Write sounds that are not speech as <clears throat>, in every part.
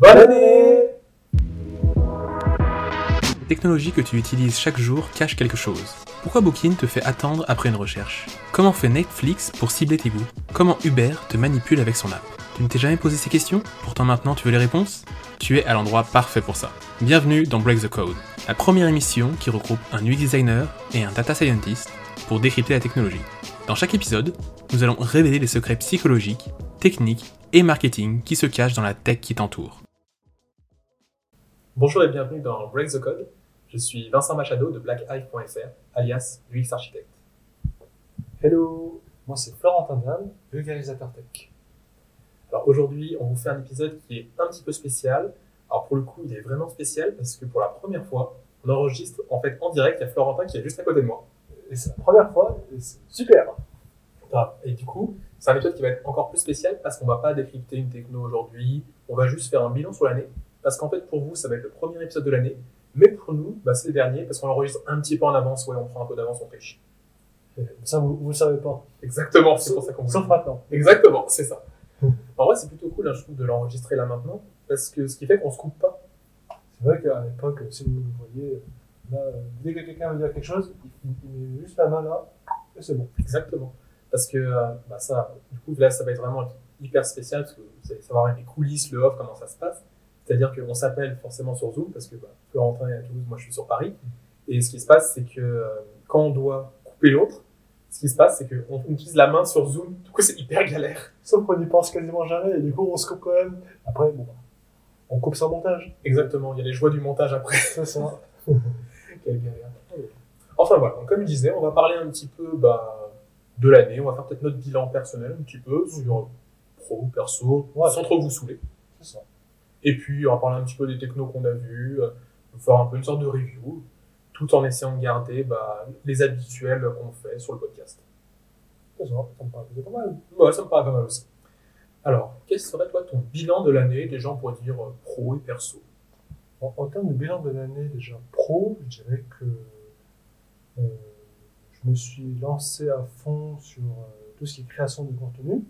Bonne année Les technologies que tu utilises chaque jour cachent quelque chose. Pourquoi Booking te fait attendre après une recherche? Comment fait Netflix pour cibler tes goûts? Comment Uber te manipule avec son app? Tu ne t'es jamais posé ces questions? Pourtant maintenant tu veux les réponses? Tu es à l'endroit parfait pour ça. Bienvenue dans Break the Code, la première émission qui regroupe un UX designer et un data scientist pour décrypter la technologie. Dans chaque épisode, nous allons révéler les secrets psychologiques, techniques et marketing qui se cachent dans la tech qui t'entoure. Bonjour et bienvenue dans Break the Code. Je suis Vincent Machado de blackhive.fr, alias UX Architect. Hello, moi c'est Florentin Dam, vulgarisateur tech. Alors aujourd'hui, on vous fait un épisode qui est un petit peu spécial. Alors pour le coup, il est vraiment spécial parce que pour la première fois, on enregistre en fait en direct. Il y a Florentin qui est juste à côté de moi. Et c'est la première fois, et c'est super. Ah, Et du coup, c'est un épisode qui va être encore plus spécial parce qu'on va pas décrypter une techno aujourd'hui. On va juste faire un bilan sur l'année. Parce qu'en fait, pour vous, ça va être le premier épisode de l'année. Mais pour nous, bah, c'est le dernier parce qu'on l'enregistre un petit peu en avance. Ouais, on prend un peu d'avance, on triche. Ça, vous, vous le savez pas. Exactement, c'est pour ça qu'on vous Sauf maintenant. Exactement, c'est ça. En vrai, c'est plutôt cool, hein, je trouve, de l'enregistrer là maintenant, parce que ce qui fait qu'on se coupe pas. C'est vrai qu'à l'époque, si vous le voyez, là, dès que quelqu'un veut dire quelque chose, il, il met juste la main là, et c'est bon. Exactement. Parce que euh, bah, ça, du coup, là, ça va être vraiment hyper spécial, parce que vous allez savoir les coulisses, le off, comment ça se passe. C'est-à-dire qu'on s'appelle forcément sur Zoom, parce que bah, Florentin est à Toulouse, moi je suis sur Paris. Et ce qui se passe, c'est que euh, quand on doit couper l'autre, ce qui se passe, c'est qu'on utilise la main sur Zoom. Du coup, c'est hyper galère. Sauf qu'on n'y pense quasiment jamais, et du coup, on se coupe quand même. Après, bon, bah, on coupe sans montage. Exactement, il y a les joies du montage après. C'est ça. <laughs> Quelle galère. Enfin voilà, donc, comme je disais, on va parler un petit peu bah, de l'année, on va faire peut-être notre bilan personnel un petit peu sur pro, perso, Ouais. sans trop vous saouler. C'est ça. Et puis on va parler un petit peu des technos qu'on a vus, euh, faire un peu une sorte de review, tout en essayant de garder bah, les habituels qu'on fait sur le podcast. Ça. Me paraît plutôt pas mal. Ouais, ça me paraît pas mal aussi. Alors, quel serait toi ton bilan de l'année, des gens pour dire euh, pro et perso? En, en termes de bilan de l'année déjà pro, je dirais que euh, je me suis lancé à fond sur euh, tout ce qui est création de contenu,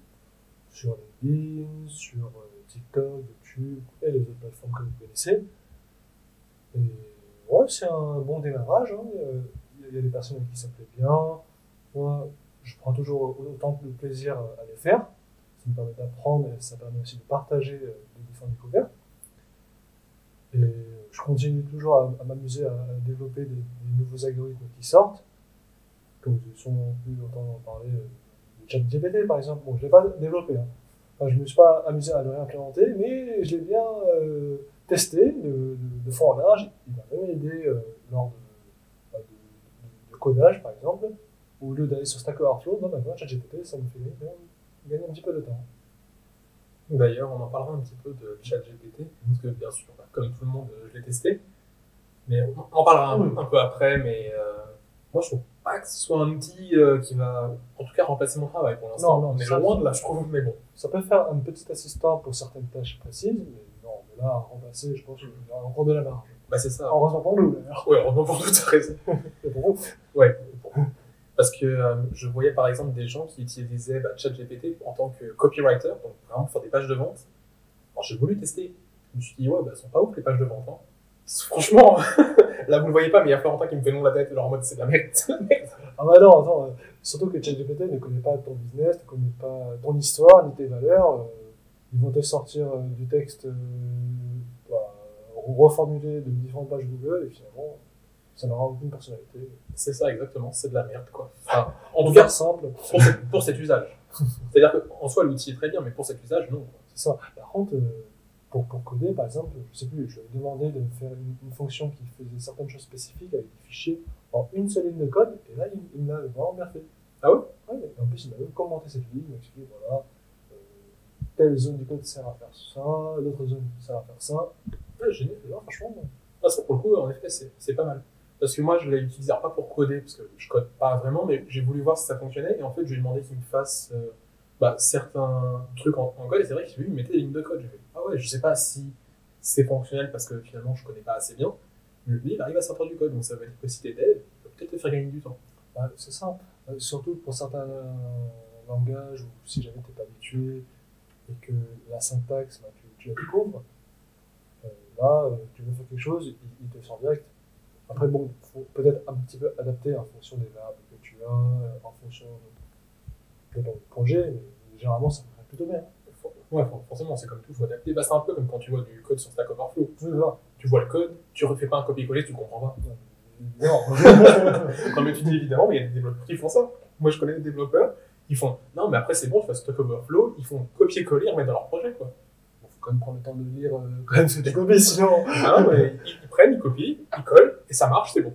sur LinkedIn, sur euh, TikTok, YouTube et les autres plateformes que vous connaissez. Et ouais, c'est un bon démarrage. hein. Il y a- des personnes avec qui ça plaît bien. Moi, je prends toujours autant de plaisir à les faire. Ça me permet d'apprendre et ça permet aussi de partager euh, des différentes découvertes. Et je continue toujours à, m'amuser à, développer des, nouveaux algorithmes qui sortent. Comme vous avez sûrement pu entendre parler euh, de ChatGPT par exemple. Je ne l'ai pas développé. Hein. Enfin, je ne me suis pas amusé à le réimplémenter, mais je l'ai bien euh, testé de, de, de fond en large. Il m'a même aidé euh, lors de, bah, de- de- codage par exemple. Au lieu d'aller sur Stack Overflow, non, maintenant ChatGPT, ça me fait gagner, gagner un petit peu de temps. D'ailleurs, on en parlera un petit peu de ChatGPT, parce que bien sûr, bah, comme tout le monde, euh, je l'ai testé. Mais on en parlera un, Oui. un peu après, mais euh, moi je trouve pas que ce soit un outil euh, qui va, en tout cas, remplacer mon travail pour l'instant. Non, non, on est loin de là, je trouve, mais bon. Ça peut faire un petit assistant pour certaines tâches précises, mais non, mais là, remplacer, je pense qu'il y aura encore de la marge. Bah c'est ça. Heureusement pour nous, d'ailleurs. Ouais, heureusement pour nous, t'as raison. Et pour vous. Ouais. Parce que euh, je voyais par exemple des gens qui utilisaient bah, ChatGPT en tant que copywriter, donc vraiment pour faire des pages de vente. Alors j'ai voulu tester. Je me suis dit, ouais, bah, elles sont pas ouf les pages de vente. Hein. Franchement, <laughs> là vous le voyez pas, mais il y a Florentin qui me fait non la tête, genre en mode c'est de la merde. <laughs> Ah bah non, attends, euh, surtout que ChatGPT ne connaît pas ton business, ne connaît pas ton histoire, ni tes valeurs. euh, ils vont te sortir euh, du texte euh, bah, reformulé de différentes pages Google, et finalement, ça n'aura aucune personnalité. C'est ça exactement, c'est de la merde quoi. Enfin, en tout cas, simple, pour, cet- pour cet usage. <laughs> C'est-à-dire qu'en soi l'outil est très bien, mais pour cet usage, non. c'est ça. Par contre, euh, pour, pour coder, par exemple, je sais plus, je demandé de me faire une, fonction qui faisait certaines choses spécifiques avec des fichiers en une seule ligne de code, et là, il, il m'a vraiment bien fait. Ah ouais? En plus, il m'a commenté cette ligne, il m'a expliqué, voilà, euh, telle zone du code sert à faire ça, l'autre zone sert à faire ça. Ouais, génial. Franchement, bon. Ah, ça, pour le coup, en effet, c'est pas mal. Parce que moi, je l'ai utilisé, pas pour coder, parce que je code pas vraiment, mais j'ai voulu voir si ça fonctionnait, et en fait, je lui ai demandé qu'il me fasse euh, bah, certains trucs en, code, et c'est vrai que lui, mettait des lignes de code. J'ai fait, ah ouais, je sais pas si c'est fonctionnel, parce que finalement, je connais pas assez bien, mais lui, il arrive à sortir du code, donc ça veut dire que si t'es dev, peut peut-être te faire gagner du temps. Ouais, c'est ça. Euh, surtout pour certains euh, langages où si jamais t'es pas habitué et que la syntaxe, bah, tu, la découvres, là, euh, tu veux faire quelque chose, il, te sort direct. Après, bon, faut peut-être un petit peu adapter en fonction des labs que tu as, euh, en fonction ton projet, mais généralement, ça fonctionne plutôt bien. Ouais, for- forcément, c'est comme tout, il faut adapter. Bah, c'est un peu comme quand tu vois du code sur Stack Overflow. Oui, voilà. Tu vois le code, tu refais pas un copier-coller, tu comprends pas. Non. <laughs> non, <laughs> mais tu dis évidemment, mais il y a des développeurs qui font ça. Moi, je connais des développeurs, ils font non, mais après, c'est bon, tu fais Stack Overflow, ils font copier-coller, remettre dans leur projet, quoi. Bon, faut quand même prendre le temps de lire euh, quand même ce que tu copies, sinon. Ah non, mais ils, ils prennent, ils copient, ils collent, et ça marche, c'est bon.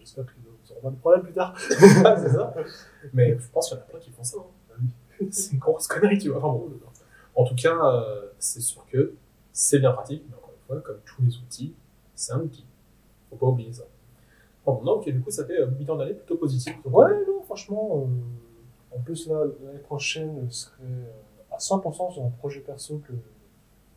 J'espère pas de problème plus tard. <laughs> C'est ça. Mais je pense qu'il y en a plein qui font ça. hein. <laughs> C'est une grosse connerie, tu vois. Enfin bon, en tout cas, euh, c'est sûr que c'est bien pratique, mais encore une fois, comme tous les outils, c'est un outil. Faut pas oublier ça. Bon, non, ok, du coup, ça fait euh, bilan d'année plutôt positif. Ouais, non, franchement. euh, en plus, là, l'année prochaine, je serai euh, à 100% sur un projet perso que,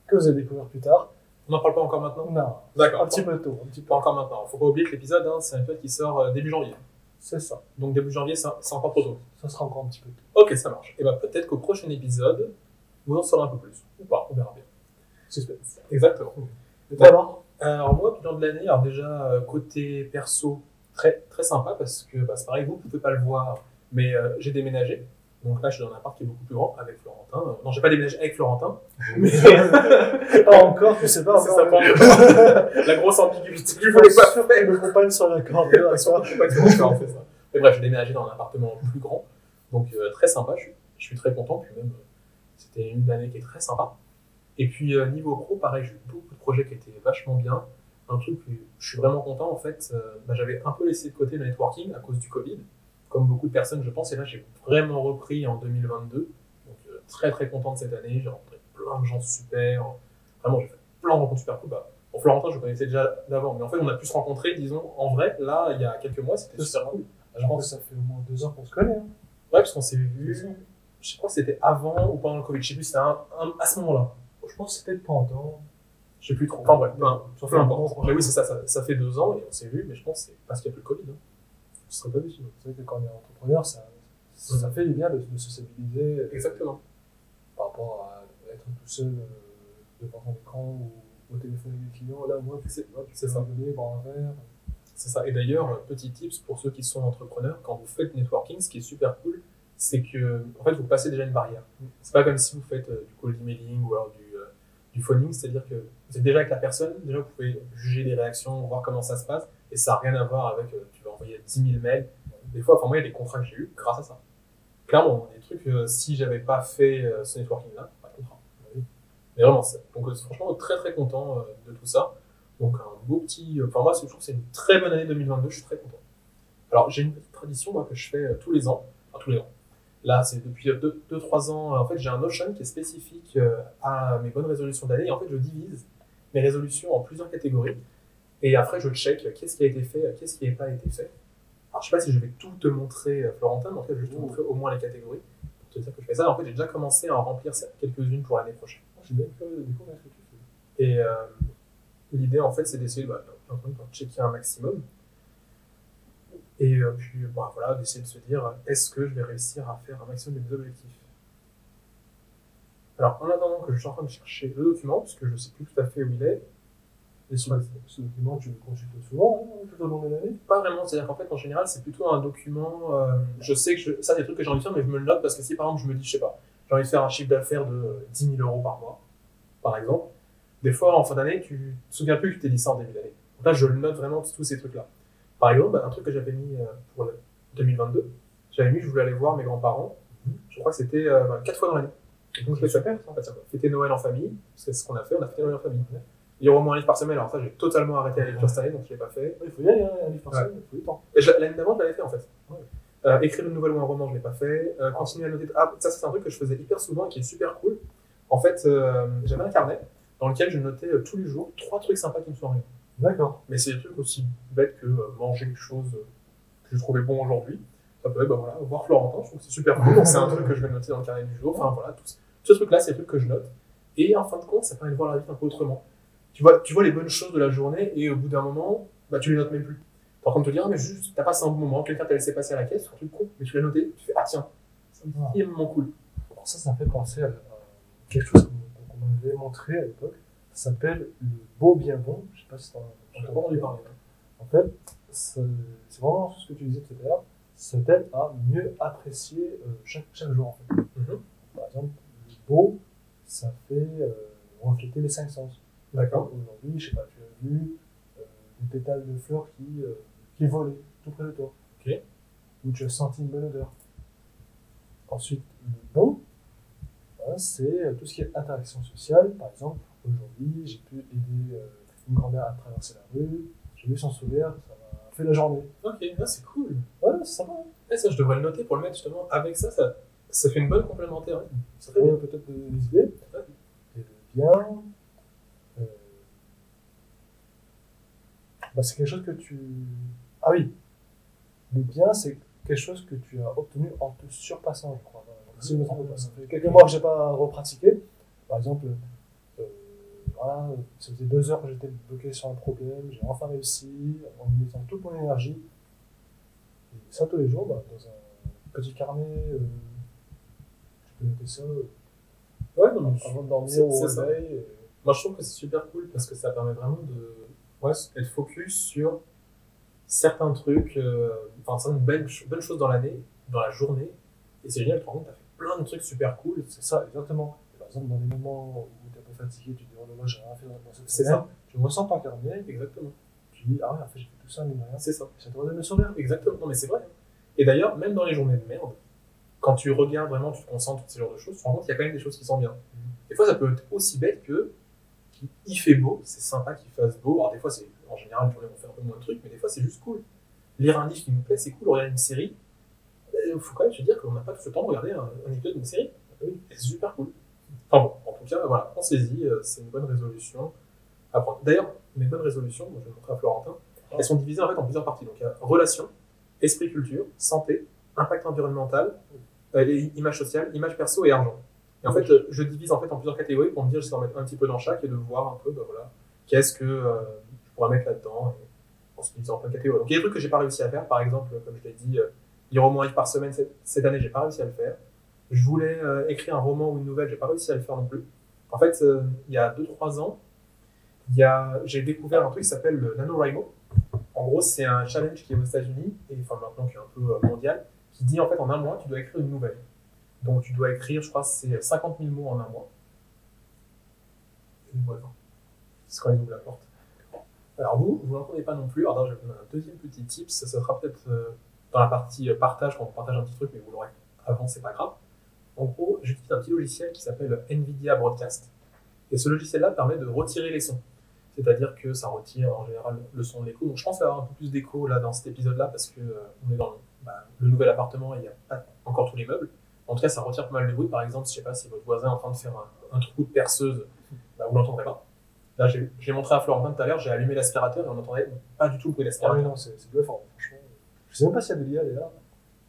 que vous allez découvrir plus tard. On n'en parle pas encore maintenant? Non, D'accord. un petit peu tôt, un petit peu. Pas encore maintenant. Faut pas oublier que l'épisode, hein, c'est un épisode qui sort euh, début janvier. C'est ça. Donc début janvier, c'est encore trop tôt. Ça sera encore un petit peu tôt. Ok, ça marche. Et bah peut-être qu'au prochain épisode, vous en saurez un peu plus. Ou pas, on verra bien. Suspense. Exactement. Toi, alors Alors moi, bilan de l'année, alors déjà euh, côté perso, très très sympa parce que bah, c'est pareil, vous ne pouvez pas le voir, mais euh, j'ai déménagé. Donc là, je suis dans un appart qui est beaucoup plus grand avec Florentin. Euh, non, j'ai pas déménagé avec Florentin, mais <laughs> Pas encore, je sais pas. c'est ça pas encore. La grosse ambiguïté que je voulais pas sûr que me compagne sur la corde. faire. Je tout d'accord, c'est ça. Mais bref, j'ai déménagé dans un appartement plus grand, donc euh, très sympa. Je suis, je suis très content. Puis même, euh, c'était une année qui est très sympa. Et puis euh, niveau pro, pareil, j'ai eu beaucoup de projets qui étaient vachement bien. Un truc où je suis vraiment content en fait. bah, J'avais un peu laissé de côté le networking à cause du Covid, comme beaucoup de personnes, je pense. Et là, j'ai vraiment repris en 2022. Donc euh, très très content de cette année. J'ai rencontré plein de gens super. Vraiment, j'ai fait plein de rencontres super cool. Bah, pour Florentin, je connaissais déjà d'avant, mais en fait, on a pu se rencontrer, disons, en vrai. Là, il y a quelques mois, c'était super cool. Je pense que ça fait au moins deux ans qu'on se connaît. Hein. Ouais, parce qu'on s'est vu. Je crois que c'était avant ou pendant le Covid. Je sais plus. C'était un- à ce moment-là. Je pense que c'était pendant. Je sais plus trop. Enfin bref, peu, Ça peu importe. Mais oui, c'est ça, ça, ça fait deux ans et on s'est vu, mais je pense que c'est parce qu'il n'y a plus le Covid. Hein. Se serait pas sinon. C'est vrai que quand on est entrepreneur, ça, ça fait du bien de, de se stabiliser Exactement. par rapport à être tout seul euh, devant un écran ou au téléphone avec des clients. Là, au moins, tu C'est- sais, ça. rigoler, boire un verre. C'est ça. Et d'ailleurs, euh, petit tips pour ceux qui sont entrepreneurs, quand vous faites networking, ce qui est super cool, c'est que en fait, vous passez déjà une barrière. C'est pas comme si vous faites euh, du cold emailing ou alors du, euh, du phoning, c'est-à-dire que vous êtes déjà avec la personne, déjà vous pouvez juger les réactions, voir comment ça se passe, et ça n'a rien à voir avec euh, tu vas envoyer 10 000 mails. Des fois, enfin moi, il y a des contrats que j'ai eu grâce à ça. Clairement, des trucs, euh, si j'avais pas fait euh, ce networking-là, pas de contrat. Mais vraiment, c'est- donc euh, franchement, très très content de tout ça. Donc un beau petit. Enfin moi, je trouve que c'est une très bonne année 2022. Je suis très content. Alors j'ai une petite tradition moi que je fais tous les ans, enfin tous les ans. Là, c'est depuis 2-3 ans. En fait, j'ai un Notion qui est spécifique à mes bonnes résolutions d'année. Et en fait, je divise mes résolutions en plusieurs catégories. Et après, je check euh, qu'est-ce qui a été fait, euh, qu'est-ce qui n'a pas été fait. Alors, je sais pas si je vais tout te montrer, euh, Florentin, mais en tout cas, je vais te montrer au moins les catégories pour te dire que je fais ça. En fait, j'ai déjà commencé à en remplir quelques-unes pour l'année prochaine. Moi, je suis bien curieux de découvrir ce que tu fais. Et euh, l'idée, en fait, c'est d'essayer bah, d'en- checker un maximum. Et euh, puis, bah, voilà, d'essayer de se dire, est-ce que je vais réussir à faire un maximum de mes objectifs? Alors, en attendant que je suis en train de chercher le document, parce que je ne sais plus tout à fait où il est, Et ce, ce document, tu le consultes souvent hein, tout au long de l'année? Pas vraiment, c'est-à-dire qu'en fait, en général, c'est plutôt un document, euh, je sais que je, ça, des trucs que j'ai envie de faire, mais je me le note parce que si, par exemple, je me dis, je sais pas, j'ai envie de faire un chiffre d'affaires de euh, 10 000 euros par mois, par exemple, des fois, en fin d'année, tu te souviens plus que tu t'es dit ça en début d'année. Donc là, je le note vraiment tous ces trucs-là. Par exemple, bah, un truc que j'avais mis euh, pour le 2022, j'avais mis je voulais aller voir mes grands-parents, je crois que c'était euh, bah, quatre fois dans l'année. Donc, je fais ça, ça, ça, quoi. Fêter Noël en famille, c'est ce qu'on a fait, on a fêté Noël en famille. Au moins un livre par semaine, alors ça, j'ai totalement arrêté la lecture cette année, donc je l'ai pas fait. Il faut y aller, un livre par semaine, il faut du temps. L'année d'avant, je l'avais fait en fait. Euh, écrire une nouvelle ou un roman, je l'ai pas fait. Euh, continuer à noter. Ah, ça, c'est un truc que je faisais hyper souvent et qui est super cool. En fait, euh, j'avais un carnet dans lequel je notais tous les jours trois trucs sympas qui me sont arrivés. D'accord. Mais c'est des trucs aussi bêtes que manger quelque chose que je trouvais bon aujourd'hui. Ça peut être, bah voilà, voir Florentin, je trouve que c'est super cool. Donc, c'est un truc que je vais noter dans le carnet du jour. Enfin voilà, tout ce- ce truc-là, c'est des trucs que je note. Et en fin de compte, ça permet de voir la vie un peu autrement. Tu vois, tu vois les bonnes choses de la journée et au bout d'un moment, bah, tu les notes même plus. Train de te dire, ah, mais juste, t'as passé un bon moment, quelqu'un t'a laissé passer à la caisse, c'est un truc con, mais tu l'as noté, tu fais, ah tiens, c'est vraiment cool. Alors ça, ça me fait penser à, quelque chose qu'on m'avait montré à l'époque. Ça s'appelle le beau bien bon. Je sais pas si t'en pas entendu parler. En fait, c'est vraiment ce que tu disais tout à l'heure. Ça t'aide à mieux apprécier euh, chaque, chaque jour. En fait. Mhm. Par exemple, le beau, ça fait euh, refléter les cinq sens. D'accord. Aujourd'hui, je sais pas, tu as vu euh, des pétales de fleurs qui, euh, qui volaient tout près de toi. Ok. Ou tu as senti une bonne odeur. Ensuite, le bon, hein, c'est euh, tout ce qui est interaction sociale. Par exemple, aujourd'hui, j'ai pu aider euh, une grand-mère à traverser la rue. J'ai vu son sourire, ça m'a fait la journée. Ok, là, c'est cool. Ouais, c'est sympa. hein. Et ça, je devrais le noter pour le mettre justement. Avec ça, ça, ça fait une bonne complémentaire. Ça fait peut-être des des idées. Ouais. Et le bien, euh, bah, c'est quelque chose que tu. Ah oui, le bien, c'est quelque chose que tu as obtenu en te surpassant, je crois. Si je me trompe pas, ça fait quelques mois que j'ai pas repratiqué. Par exemple, euh, voilà, ça faisait deux heures que j'étais bloqué sur un problème, j'ai enfin réussi en mettant toute mon énergie. Et ça tous les jours, bah, dans un petit carnet, euh, tu peux noter ça. euh, Ouais, non, avant de dormir au réveil. et- Moi, je trouve que c'est super cool parce que ça permet vraiment de ouais, être focus sur certains trucs, euh, enfin, certaines belles, bonnes choses dans l'année, dans la journée. Et c'est génial, tu te rends compte, t'as fait plein de trucs super cool. C'est ça, exactement. Et par exemple, dans les moments où tu es un peu fatigué, tu te dis, oh là là, j'ai rien fait dans cette C'est ça. Tu ressens ton carnet, Exactement. tu dis, ah ouais, en fait, j'ai fait tout ça, de rien. C'est ça. Ça te redonne le sourire. Exactement. Non, mais c'est vrai. Et d'ailleurs, même dans les journées de merde, quand tu regardes vraiment, tu te concentres sur ce genre de choses, tu te rends compte qu'il y a quand même des choses qui sont bien. Des fois, ça peut être aussi bête que il fait beau, c'est sympa qu'il fasse beau. Alors, des fois, c'est en général, les journées vont faire un peu moins de trucs, mais des fois, c'est juste cool. Lire un livre qui nous plaît, c'est cool. Regarder une série, il faut quand même se dire qu'on n'a pas tout ce temps de regarder un, un épisode d'une série. Et c'est super cool. Enfin bon, en tout cas, voilà, pensez-y, euh, c'est une bonne résolution. D'ailleurs, mes bonnes résolutions, je vais montrer à Florentin, elles sont divisées en fait en plusieurs parties. Donc, il y a relations, esprit culture, santé, impact environnemental, euh, les images sociales, images perso et argent. Et en fait, euh, je divise en fait en plusieurs catégories pour me dire, je vais en mettre un petit peu dans chaque et de voir un peu, bah voilà, qu'est-ce que euh, je pourrais mettre là-dedans en se divisant en plein de catégories. Donc, il y a des trucs que j'ai pas réussi à faire, par exemple, comme je l'ai dit, euh, lire au moins un livre par semaine cette, cette année, j'ai pas réussi à le faire. Je voulais écrire un roman ou une nouvelle, j'ai pas réussi à le faire non plus. En fait, il y a 2-3 ans, j'ai découvert un truc qui s'appelle le NaNoWriMo. En gros, c'est un challenge qui est aux États-Unis, et enfin maintenant qui est un peu mondial, qui dit en fait en un mois, tu dois écrire une nouvelle. Donc tu dois écrire, je crois, c'est 50 000 mots en un mois. Et voilà. C'est quand ils ouvrent la porte. Alors vous, vous n'entendez pas non plus. Alors je vais vous donner un deuxième petit tip. Ça, sera peut-être euh, dans la partie euh, partage, quand on partage un petit truc, mais vous l'aurez avant, c'est pas grave. En gros, j'utilise un petit logiciel qui s'appelle NVIDIA Broadcast. Et ce logiciel-là permet de retirer les sons. C'est-à-dire que ça retire en général le son de l'écho. Donc je pense avoir un peu plus d'écho là dans cet épisode-là parce que euh, on est dans le, bah, le nouvel appartement et il n'y a pas encore tous les meubles. En tout cas, ça retire pas mal de bruit. Par exemple, je sais pas si votre voisin est en train de faire un, un trou de perceuse, bah, vous l'entendrez pas. Là, j'ai montré à Florentin tout à l'heure, j'ai allumé l'aspirateur et on n'entendait pas du tout le bruit Ah d'aspirateur. oui, non, c'est bluffant, franchement. Je sais même pas s'il y a de l'IA d'ailleurs.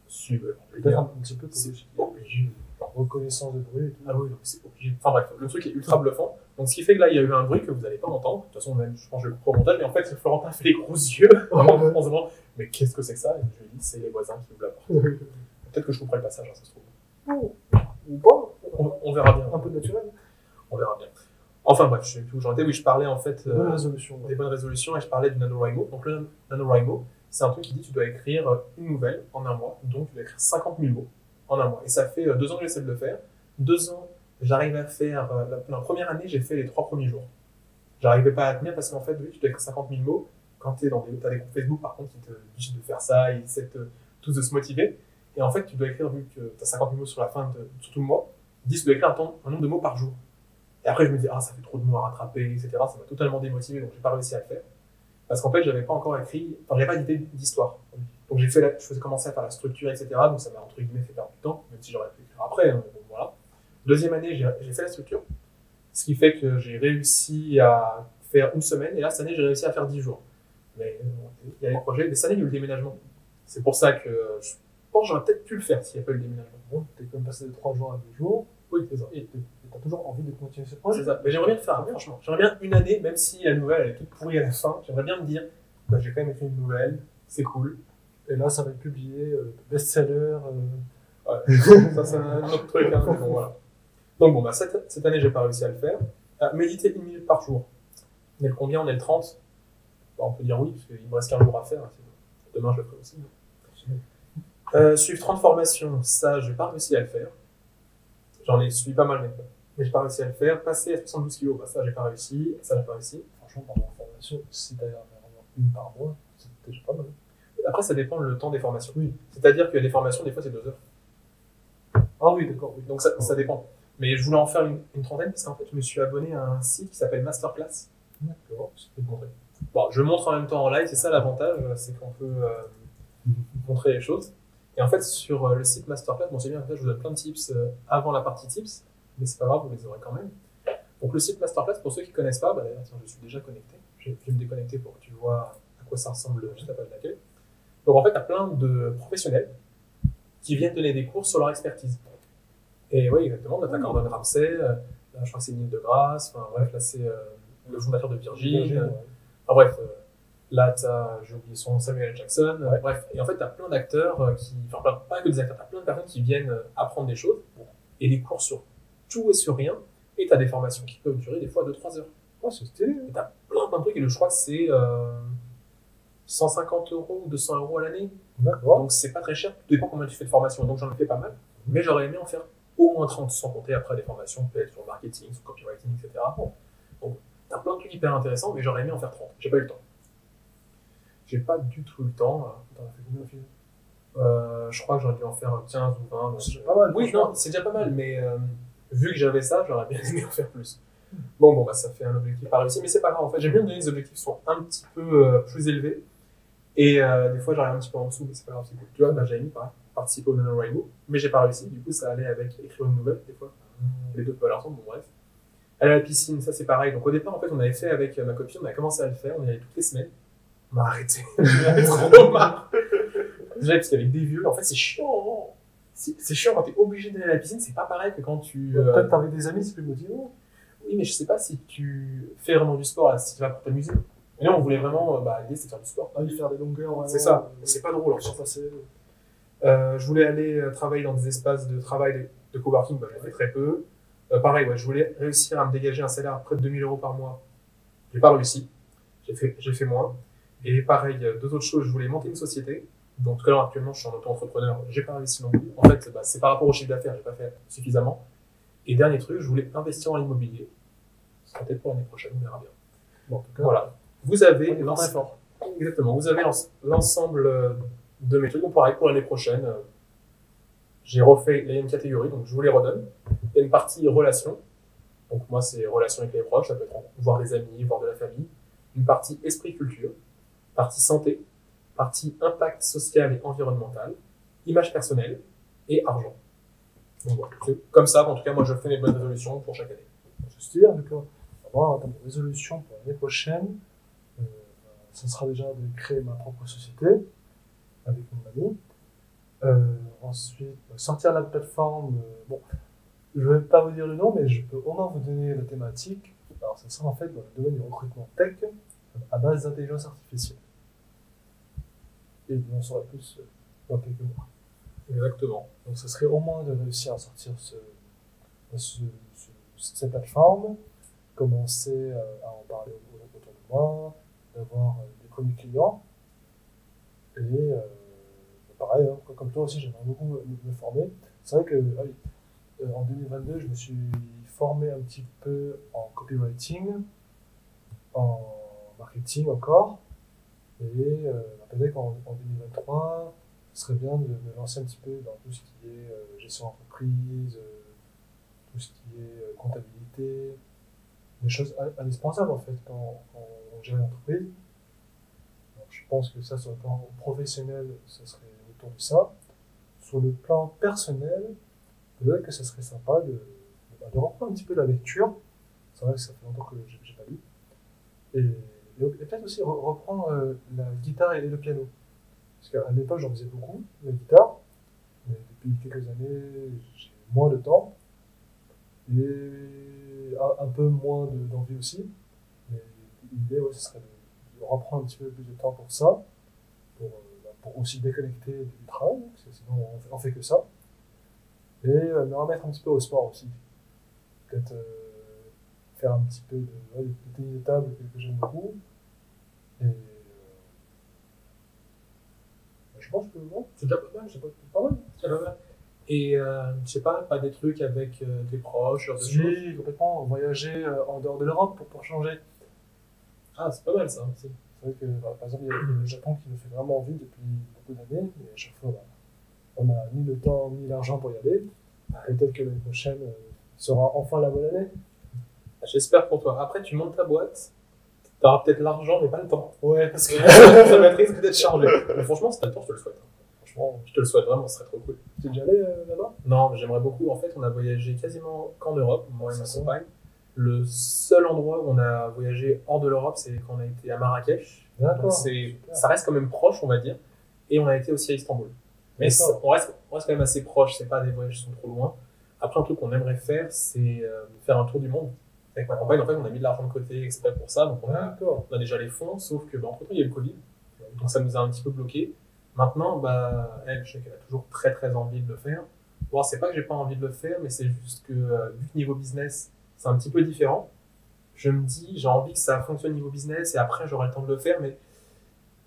Si, bah, Peut-être un petit peu c'est obligé. reconnaissance de bruit et tout. Ah oui, donc c'est obligé. Enfin bref, le truc est ultra bluffant. Donc ce qui fait que là, il y a eu un bruit que vous n'allez pas entendre. De toute façon, même, je pense que je vais le au montage, mais en fait, Florentin fait les gros yeux <laughs> en se Mais qu'est-ce que c'est que ça? Et je lui dis C'est les voisins qui ouvrent la <laughs> porte. Peut-être que je couperai le passage, hein, ça se trouve. Ou pas On, on verra bien. Un peu de naturel. On verra bien. Enfin bref, je sais plus où j'en étais. Oui, je parlais en fait euh, Bonne résolution. des bonnes résolutions et je parlais du NaNoWriMo. Donc le NaNoWriMo, c'est un truc qui dit tu dois écrire euh, une nouvelle en un mois. Donc tu dois écrire 50 000 mots en un mois. Et ça fait euh, deux ans que j'essaie de le faire. Deux ans, j'arrive à faire. euh, la, la première année, j'ai fait les trois premiers jours. J'arrivais pas à tenir parce qu'en fait, oui, tu dois écrire 50 000 mots. Quand tu es dans des, as des groupes Facebook, par contre, qui te disent de faire ça, ils essaient tous de se motiver. Et en fait, tu dois écrire, vu que tu as 50 000 mots sur la fin de sur tout le mois, ils disent que tu dois écrire un, nombre de mots par jour. Et après, je me dis, ah, ça fait trop de mots à rattraper, etc. Ça m'a totalement démotivé, donc j'ai pas réussi à le faire. Parce qu'en fait, j'avais pas encore écrit, enfin, j'avais pas d'idée d'histoire. Donc j'ai fait je faisais commencer à faire la structure, etc. Donc ça m'a, entre guillemets, fait perdre du temps, même si j'aurais pu écrire après, hein, voilà. Deuxième année, j'ai fait la structure. Ce qui fait que j'ai réussi à faire une semaine, et là, cette année, j'ai réussi à faire 10 jours. Mais euh, il y a les projets, mais cette année, il y a eu le déménagement. C'est pour ça que euh, je pense j'aurais peut-être pu le faire s'il n'y a pas eu le déménagement. Bon, t'es quand même passé de 3 jours à 2 jours. Oui, c'est ça. Et t'as toujours envie de continuer ce C'est projet. ça. Mais j'aimerais bien le faire, franchement. J'aimerais bien une année, même si la nouvelle elle est toute pourrie à la fin, j'aimerais bien me dire, bah, j'ai quand même écrit une nouvelle, c'est cool. Et là, ça va être publié, euh, best-seller. euh, Ouais. <laughs> ça, c'est un autre truc. Hein, bon, voilà. Donc, bon, bah, cette, cette année, j'ai pas réussi à le faire. Ah, méditer une minute par jour. On est le combien? On est le 30 Bon, On peut dire oui, parce qu'il me reste qu'un jour à faire. hein. Demain, je le ferai aussi. Euh, suivre 30 formations, ça, je n'ai pas réussi à le faire. J'en ai suivi pas mal, mais, mais j'ai pas réussi à le faire. Passer à 72 kilos, bah, ça, j'ai pas réussi. Ça, j'ai pas réussi. Franchement, par la formation, si d'ailleurs vraiment une par mois, c'est déjà pas mal. Après, ça dépend le temps des formations. Oui. C'est-à-dire que les formations, des fois, c'est deux heures. Ah oui, d'accord, oui. Donc, ça, ça dépend. Mais je voulais en faire une, une trentaine parce qu'en fait, je me suis abonné à un site qui s'appelle Masterclass. D'accord. Je montrer. Bon, je montre en même temps en live, c'est ça l'avantage, c'est qu'on peut euh, montrer les choses. Et en fait, sur euh, le site Masterclass, bon, c'est bien, en fait, je vous donne plein de tips euh, avant la partie tips, mais c'est pas grave, vous les aurez quand même. Donc, le site Masterclass, pour ceux qui connaissent pas, bah, d'ailleurs, tiens, je suis déjà connecté. Je, vais me déconnecter pour que tu vois à quoi ça ressemble juste après l'accueil. Donc, en fait, tu as plein de professionnels qui viennent donner des cours sur leur expertise. Et oui, exactement, tu as Gordon Ramsay, euh, là, je crois que c'est Neil deGrasse, enfin bref, là, c'est euh, le fondateur de Virgin. Virgin, ouais. Enfin bref, euh, là, t'as, j'ai oublié son Samuel. Jackson. euh, Ouais. bref, et en fait, t'as plein d'acteurs euh, qui, enfin, plein- pas que des acteurs, t'as plein de personnes qui viennent euh, apprendre des choses et des cours sur tout et sur rien. Et t'as des formations qui peuvent durer des fois 2-3 heures. Oh, c'est stylé. Et t'as plein, plein de trucs. Et le, je crois que c'est euh, 150 euros ou 200 euros à l'année. D'accord. Donc c'est pas très cher. Tout dépend combien tu fais de formation. Donc j'en ai fait pas mal. Mais j'aurais aimé en faire au moins 30 sans compter après des formations peut-être sur marketing, sur copywriting, etc. Bon. Donc t'as plein de trucs hyper intéressants, mais j'aurais aimé en faire 30. J'ai pas eu le temps. J'ai pas du tout le temps. T'en as fait combien au final Euh, je crois que j'aurais dû en faire 15 ou 20. donc, C'est déjà pas mal, Oui, non, c'est déjà pas mal, mais euh, vu que j'avais ça, j'aurais bien <laughs> aimé en faire plus. Bon, bon, bah, ça fait un objectif pas réussi, mais c'est pas grave. En fait, j'aime bien donner des objectifs qui sont un petit peu euh, plus élevés. Et euh, des fois, j'arrive un petit peu en dessous, mais c'est pas grave, c'est cool. Tu vois, bah, j'avais mis participer au NaNoWriMo, mais j'ai pas réussi. Du coup, ça allait avec écrire une nouvelle, des fois. Les deux peuvent aller ensemble, bon, bref. Aller à la piscine, ça c'est pareil. Donc au départ, en fait, on avait fait avec ma copine, on a commencé à le faire, on y allait toutes les semaines. On a arrêté. J'en avais trop marre. Déjà, parce qu'avec des vieux, en fait, c'est chiant. C'est chiant quand t'es obligé d'aller à la piscine, c'est pas pareil que quand tu. euh, Peut-être avec des amis, c'est plus motivant. Oui, mais je sais pas si tu fais vraiment du sport, là, si tu vas pour t'amuser. Et là, on voulait vraiment, euh, bah, l'idée c'est de faire du sport. Aller faire des longueurs. C'est ça. euh, C'est pas drôle, en surpasser. Euh, je voulais aller euh, travailler dans des espaces de travail de, de coworking, bah, fait très peu. Euh, pareil, ouais, je voulais réussir à me dégager un salaire à près de 2000 euros par mois. J'ai pas réussi. J'ai fait, j'ai fait moins. Et pareil, deux autres choses, je voulais monter une société. Donc, tout à l'heure, actuellement, je suis en auto-entrepreneur. J'ai pas réussi non plus. En fait, bah, c'est par rapport au chiffre d'affaires, j'ai pas fait suffisamment. Et dernier truc, je voulais investir en immobilier. Ce sera peut-être pour l'année prochaine, on verra bien. Bon, en tout cas, Voilà. Vous avez on est l'ense- très fort. Exactement. Vous avez l'ens- l'ensemble euh, de mes trucs. Donc, pareil, pour l'année prochaine, euh, j'ai refait, il y a une catégorie, donc je vous les redonne. Il y a une partie relations. Donc, moi, c'est relations avec les proches, ça peut être voir des amis, voir de la famille. Une partie esprit-culture. Partie santé. Partie impact social et environnemental. Image personnelle et argent. Comme ça, en tout cas, moi, je fais mes bonnes résolutions pour chaque année. C'est. Moi, en termes de résolution pour l'année prochaine, euh, ce sera déjà de créer ma propre société avec mon ami. Euh, ensuite, sortir la plateforme. euh, bon, je ne vais pas vous dire le nom, mais je peux au moins vous donner la thématique. Alors, ça sera en fait dans le domaine du recrutement tech à base d'intelligence artificielle. Et vous en saurez plus euh, dans quelques mois. Exactement. Donc, ce serait au moins de réussir à sortir ce, ce- ce- cette plateforme, commencer euh, à en parler au- autour de moi, d'avoir euh, des premiers clients. Et euh, pareil, hein, comme toi aussi, j'aimerais beaucoup me, me former. C'est vrai que ah oui, en 2022, je me suis formé un petit peu en copywriting, en marketing encore. Et euh, peut-être qu'en en 2023, ce serait bien de me lancer un petit peu dans tout ce qui est euh, gestion d'entreprise, euh, tout ce qui est euh, comptabilité, des choses in- indispensables en fait quand, on gère une entreprise. Je pense que ça, sur le plan professionnel, ce serait autour de ça. Sur le plan personnel, peut-être que ce serait sympa de, bah, de reprendre un petit peu la lecture. C'est vrai que ça fait longtemps que j'ai j'ai pas lu. Et, peut-être aussi re- reprendre euh, la guitare et le piano. Parce qu'à l'époque, j'en faisais beaucoup, la guitare, mais depuis quelques années, j'ai moins de temps et un, peu moins de- d'envie aussi. Mais l'idée, ouais, ce serait de, reprendre un petit peu plus de temps pour ça, pour, euh, bah, aussi déconnecter du travail, parce que sinon on fait, fait que ça. Et euh, me remettre un petit peu au sport aussi. Peut-être faire un petit peu de, ouais, de tennis de table que j'aime beaucoup. Et euh, je pense que bon, C'est déjà pas mal, c'est pas, pas mal. c'est déjà pas mal. Et euh, je sais pas, pas des trucs avec euh, tes proches, genre de choses. Si, complètement, voyager euh, en dehors de l'Europe pour, pour changer. Ah, c'est pas mal ça aussi. C'est vrai que, bah, par exemple, il y, a le Japon qui nous fait vraiment envie depuis beaucoup d'années, mais à chaque fois, bah, on n'a ni le temps ni l'argent pour y aller. Peut-être que l'année prochaine euh, sera enfin la bonne année. J'espère pour toi. Après, tu montes ta boîte, t'auras peut-être l'argent, mais pas le temps. Ouais, Parce que <laughs> ça va être risque d'être chargé. Mais franchement, si t'as le temps, je te le souhaite. Franchement, je te le souhaite vraiment, ce serait trop cool. tu es déjà allé euh, là-bas? Non, mais j'aimerais beaucoup. En fait, on a voyagé quasiment qu'en Europe, moi et ma compagne. Le seul endroit où on a voyagé hors de l'Europe, c'est quand on a été à Marrakech. D'accord. ça reste quand même proche, on va dire. Et on a été aussi à Istanbul. Mais on reste, on reste quand même assez proche, c'est pas des voyages qui sont trop loin. Après, un truc qu'on aimerait faire, c'est euh, faire un tour du monde. Avec ma compagne, en fait, on a mis de l'argent de côté exprès pour ça. Donc, on a, D'accord. on a déjà les fonds, sauf que, bah, entre temps, il y a eu le Covid. Donc, ça nous a un petit peu bloqué. Maintenant, bah, elle, je sais qu'elle a toujours très, très envie de le faire. Bon, c'est pas que j'ai pas envie de le faire, mais c'est juste que, euh, vu que niveau business, c'est un petit peu différent, je me dis, j'ai envie que ça fonctionne niveau business et après, j'aurai le temps de le faire, mais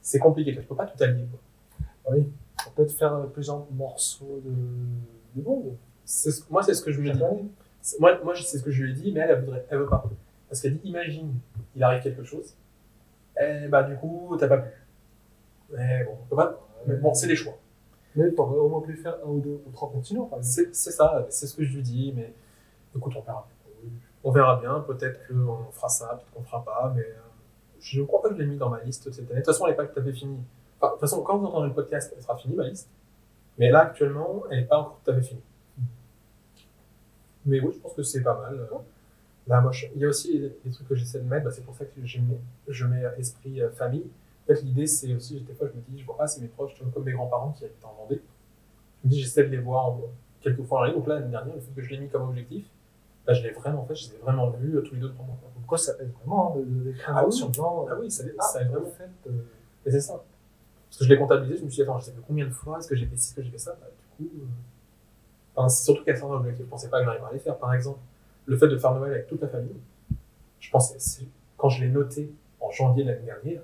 c'est compliqué. Je peux pas tout allier. quoi. Oui. Pour peut-être faire euh, plusieurs morceaux de, du monde. Ce- moi, c'est ce que je me dis. Moi, moi c'est ce que je lui ai dit, mais elle, elle, voudrait, elle veut pas. Parce qu'elle dit, imagine, il arrive quelque chose, et bah, du coup, t'as pas pu. Mais bon. Mais bon, c'est des choix. Mais t'aurais au moins pu faire un ou deux ou trois continents, par exemple. C'est c'est ça, c'est ce que je lui dis, mais écoute, on verra bien. On verra bien, peut-être qu'on fera ça, peut-être qu'on fera pas, mais euh, je ne crois pas que je l'ai mis dans ma liste cette année. De toute façon, elle n'est pas tout à fait finie. Enfin, de toute façon, quand vous entendrez le podcast, elle sera finie, ma liste. Mais là, actuellement, elle n'est pas encore tout à fait finie. Mais oui, je pense que c'est pas mal. Euh, moi, je- il y a aussi des, trucs que j'essaie de mettre, bah, c'est pour ça que je mets, je mets esprit euh, famille. En fait, l'idée, c'est aussi, des fois, je me dis, je vois pas, c'est mes proches, comme mes grands-parents qui habitent en Vendée. Je me dis, j'essaie de les voir en- quelques fois en l'année. Donc là, l'année dernière, le fait que je l'ai mis comme objectif, bah, je l'ai vraiment fait, je les ai vraiment vus euh, tous les deux, trois mois. quoi. Pourquoi ça aide vraiment hein, de, de, d'écrire Ah oui. sur le plan Ah oui, ça, Ah, ça aide en vraiment. fait, euh, Et c'est ça. Parce que je l'ai comptabilisé, je me suis dit, attends, je sais plus combien de fois, est-ce que j'ai fait ci, est-ce que j'ai fait ça bah, Du coup, euh... enfin, c'est surtout qu'à certains objectifs, je pensais pas que j'arriverais à les faire. Par exemple, le fait de faire Noël avec toute la famille, je pensais, quand je l'ai noté en janvier de l'année dernière,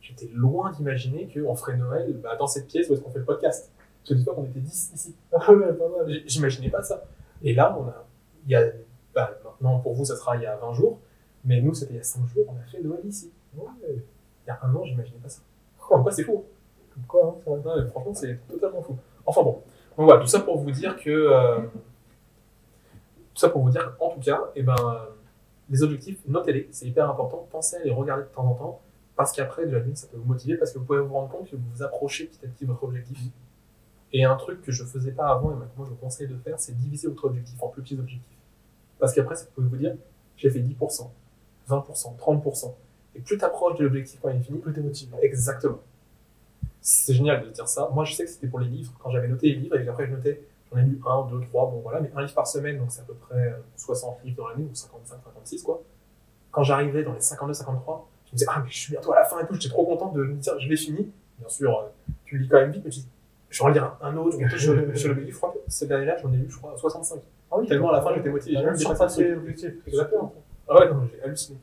j'étais loin d'imaginer qu'on ferait Noël bah, dans cette pièce où est-ce qu'on fait le podcast. Je dis pas qu'on était 10 ici. <laughs> Ah J'imaginais pas ça. Et là, on a, il y a, bah, maintenant pour vous, ça sera il y a 20 jours, mais nous, c'était il y a 5 jours, on a fait Noël ici. Ouais, Il y a un an, j'imaginais pas ça. En quoi, c'est fou. comme quoi, hein, ça Non, mais franchement, c'est totalement fou. Enfin bon. Donc voilà, tout ça pour vous dire que. euh, tout ça pour vous dire qu'en tout cas, eh ben, les objectifs, notez-les, c'est hyper important. Pensez à les regarder de temps en temps, parce qu'après, de la ça peut vous motiver, parce que vous pouvez vous rendre compte que vous vous approchez petit à petit de votre objectif. Et un truc que je faisais pas avant, et maintenant je vous conseille de faire, c'est diviser votre objectif en plus petits objectifs. Parce qu'après, ça peut vous dire, j'ai fait 10%, 20%, 30%. Et plus tu approches de l'objectif quand il est fini, plus t'es motivé. Exactement. C'est génial de dire ça. Moi, je sais que c'était pour les livres. Quand j'avais noté les livres, et après, je notais, j'en ai lu un, deux, trois, bon voilà, mais un livre par semaine, donc c'est à peu près euh, 60 livres dans l'année, ou 55, 56, quoi. Quand j'arrivais dans les 52, 53, je me disais, ah, mais je suis bientôt à la fin et tout, j'étais trop content de me dire, je l'ai fini. Bien sûr, euh, tu le lis quand même vite, mais tu dis, je vais en lire un, autre, bientôt je, je le lis. Je crois que cette année-là, j'en ai lu, je crois, 65. Ah oui, Tellement à la fin, j'étais motivé. J'ai J'ai même dépassé l'objectif. Exactement. Ah ouais, non, j'ai halluciné.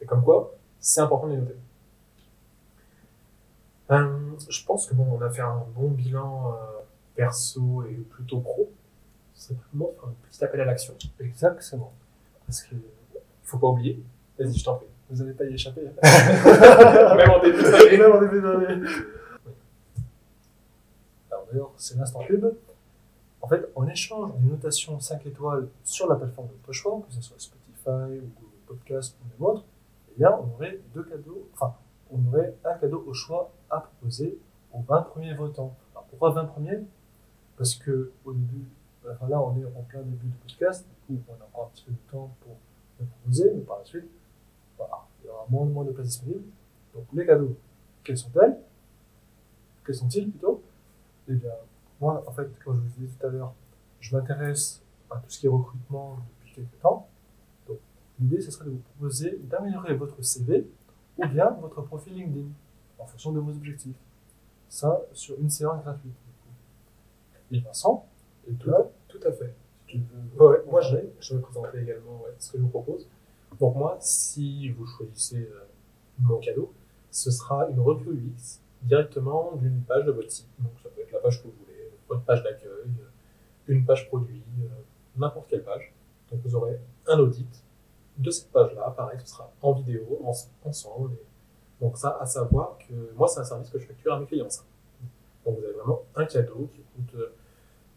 Et comme quoi, c'est important de les noter. Euh, je pense que bon, on a fait un bon bilan euh, perso et plutôt pro. C'est vraiment un petit appel à l'action. Exactement. Parce que faut pas oublier. Vas-y, je t'en prie. Vous n'allez pas y échapper. hein. <laughs> Même en début d'année. Même en début d'année. Alors d'ailleurs, c'est l'instant pub. En fait, en échange d'une notation 5 étoiles sur la plateforme de votre choix, que ce soit Spotify ou Google Podcast ou même autre, eh bien, on aurait deux cadeaux, enfin, on aurait un cadeau au choix à proposer aux 20 premiers votants. Alors pourquoi 20 premiers? Parce que au début, enfin là, on est en plein début du podcast, du coup, on a encore un petit peu de temps pour le proposer, mais par la suite, voilà, il y aura moins, moins de places disponibles. Donc les cadeaux, quels sont-elles? Quels sont-ils plutôt? Eh bien, moi, en fait, comme je vous disais tout à l'heure, je m'intéresse à tout ce qui est recrutement depuis quelques temps. Donc, l'idée, ce serait de vous proposer d'améliorer votre CV ou bien votre profil LinkedIn en fonction de vos objectifs. Ça, sur une séance gratuite. Et Vincent, et toi, tout à fait. Tu veux. Ouais, moi je, je vais présenter également ouais, ce que je vous propose. Donc moi, si vous choisissez euh, mon cadeau, ce sera une review UX directement d'une page de votre site. Donc ça peut être la page que vous voulez, votre page d'accueil, euh, une page produit, euh, n'importe quelle page. Donc vous aurez un audit de cette page-là. Pareil, ce sera en vidéo, en, ensemble. Et donc ça, à savoir que moi, c'est un service que je facture à mes clients. Ça. Donc vous avez vraiment un cadeau qui coûte, euh,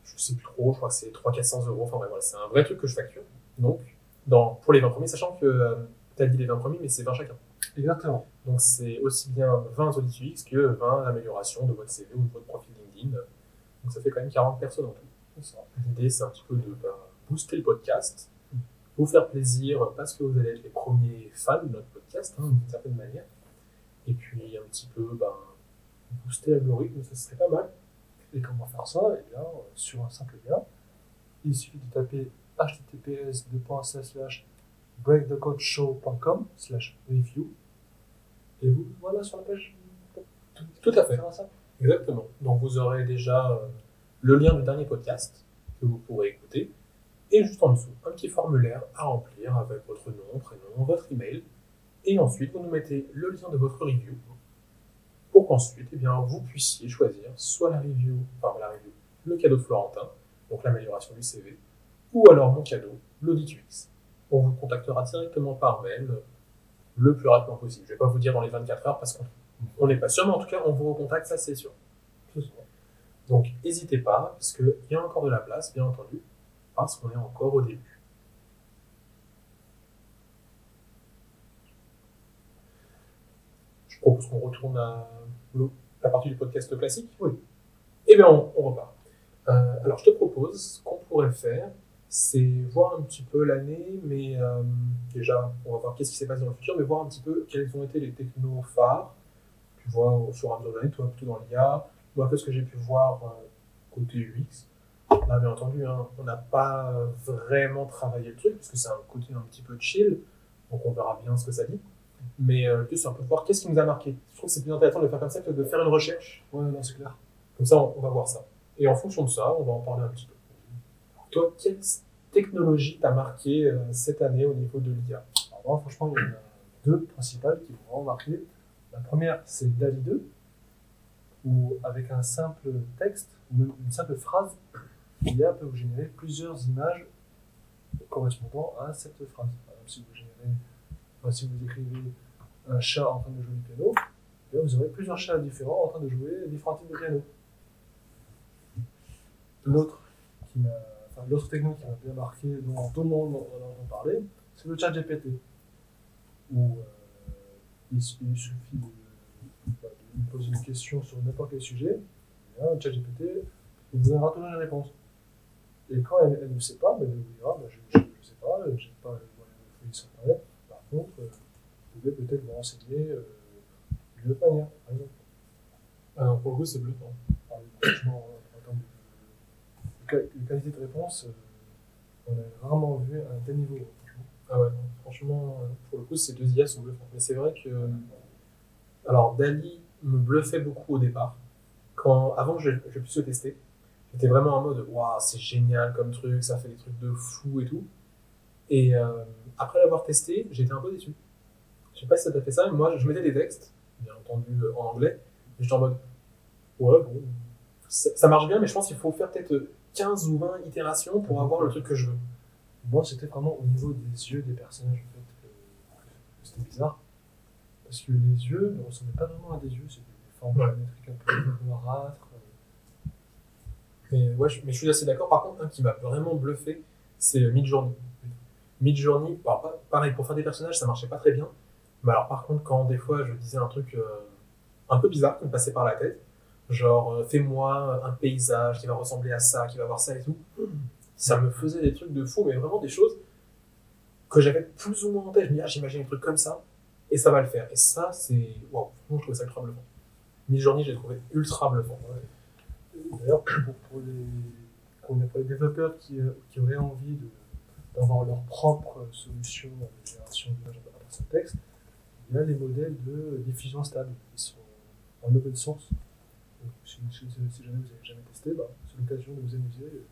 je sais plus trop, je crois que c'est 300-400 euros. Enfin bref, voilà, c'est un vrai truc que je facture. Donc, dans, pour les 20 premiers, sachant que euh, tu as dit les 20 premiers, mais c'est 20 chacun. Exactement. Donc c'est aussi bien 20 audits UX que 20 améliorations de votre CV ou de votre profil LinkedIn. Donc ça fait quand même 40 personnes en tout. L'idée, c'est un petit peu de bah, booster le podcast, vous faire plaisir parce que vous allez être les premiers fans de notre podcast, hein, d'une certaine manière. Et puis un petit peu ben, booster l'algorithme, ça serait pas mal. Et comment faire ça? Eh bien, euh, sur un simple lien, il suffit de taper https breakthecodeshow.com slash review et vous voilà sur la page. Tout à fait. Ça. Exactement. Donc vous aurez déjà euh, le lien du dernier podcast que vous pourrez écouter. Et juste en dessous, un petit formulaire à remplir avec votre nom, prénom, votre email. Et ensuite, vous nous mettez le lien de votre review pour qu'ensuite, eh bien, vous puissiez choisir soit la review, enfin la review, le cadeau de Florentin, donc l'amélioration du CV, ou alors mon cadeau, l'audit UX. On vous contactera directement par mail le plus rapidement possible. Je vais pas vous dire dans les 24 heures parce qu'on on n'est pas sûr, mais en tout cas, on vous recontacte, ça c'est sûr. Donc, n'hésitez pas, parce qu'il y a encore de la place, bien entendu, parce qu'on est encore au début. Je propose qu'on retourne à la partie du podcast classique. Oui. Eh bien, on, on repart. Euh, alors, je te propose, ce qu'on pourrait faire, c'est voir un petit peu l'année, mais euh, déjà, on va voir qu'est-ce qui s'est passé dans le futur, mais voir un petit peu quels ont été les technos phares. Tu vois, au fur et à mesure de l'année, toi, plutôt dans l'IA, moi, que ce que j'ai pu voir euh, côté UX. Là, bien entendu, hein, on n'a pas vraiment travaillé le truc, parce que c'est un côté un petit peu chill, donc on verra bien ce que ça dit. Mais euh, c'est un peu de voir qu'est-ce qui nous a marqué. Je trouve que c'est plus intéressant de faire comme ça que de faire une recherche. Ouais, non, c'est clair. Comme ça, on, on va voir ça. Et en fonction de ça, on va en parler un petit peu. Toi, quelle technologie t'a marqué euh, cette année au niveau de l'IA Alors, moi, franchement, il y en a deux principales qui m'ont vraiment marqué. La première, c'est DALI 2, où avec un simple texte, ou même une simple phrase, l'IA peut vous générer plusieurs images correspondant à cette phrase. Par exemple, si vous générez, si vous écrivez un chat en train de jouer du piano, eh vous aurez plusieurs chats différents en train de jouer différents types de piano. L'autre enfin, techno qui m'a bien marqué, dont tout le monde en en entend parler, c'est le chat GPT. Où euh, il, su- il suffit de, bah, poser une question sur n'importe quel sujet, le chat GPT vous donnera toujours une réponse. Et quand elle, elle ne sait pas, ben, elle vous dira bah, je ne sais pas, je n'ai pas fouiller sur Internet. Par contre, euh, vous pouvez peut-être vous renseigner euh, d'une autre manière, par exemple. Ah, Pour le coup, c'est bluffant. Alors, franchement, en termes de, de quali- de qualité de réponse, euh, on a rarement vu un tel niveau. franchement. Ah ouais, non, franchement, euh, pour le coup, ces deux IA sont bluffants. Mais c'est vrai que. euh, Alors, Dali me bluffait beaucoup au départ. Quand, avant que je, je puisse le tester, j'étais vraiment en mode Waouh, c'est génial comme truc, ça fait des trucs de fou et tout. Et euh, après l'avoir testé, j'étais un peu déçu. Je sais pas si ça t'a fait ça, mais moi, je mettais des textes, bien entendu euh, en anglais, et j'étais en mode Ouais, bon, ça, ça marche bien, mais je pense qu'il faut faire peut-être 15 ou 20 itérations pour avoir le truc que je veux. Moi, c'était vraiment au niveau des yeux des personnages en fait, que, c'était bizarre. Parce que les yeux ne ressemblaient pas vraiment à des yeux, c'était des formes Ouais. géométriques un peu noirâtres. Mais, ouais, je, mais je suis assez d'accord. Par contre, un qui m'a vraiment bluffé, c'est euh, Midjourney. Midjourney, pas- pareil, pour faire des personnages, ça marchait pas très bien. Mais alors, par contre, quand des fois je disais un truc euh, un peu bizarre qui me passait par la tête, genre, euh, fais-moi un paysage qui va ressembler à ça, qui va avoir ça et tout, ça me faisait des trucs de fou, mais vraiment des choses que j'avais plus ou moins en tête. Je me dis, ah, j'imagine un truc comme ça, et ça va le faire. Et ça, c'est. Waouh, je trouvais ça ultra bluffant. Midjourney, j'ai trouvé ultra bluffant. D'ailleurs, pour, pour les, pour les développeurs qui, euh, qui auraient envie de- d'avoir leur propre solution de génération d'images à partir de texte, il y a les modèles de diffusion stable qui sont en open source. Donc, si, si- si jamais vous n'avez jamais testé, bah, c'est l'occasion de vous amuser euh,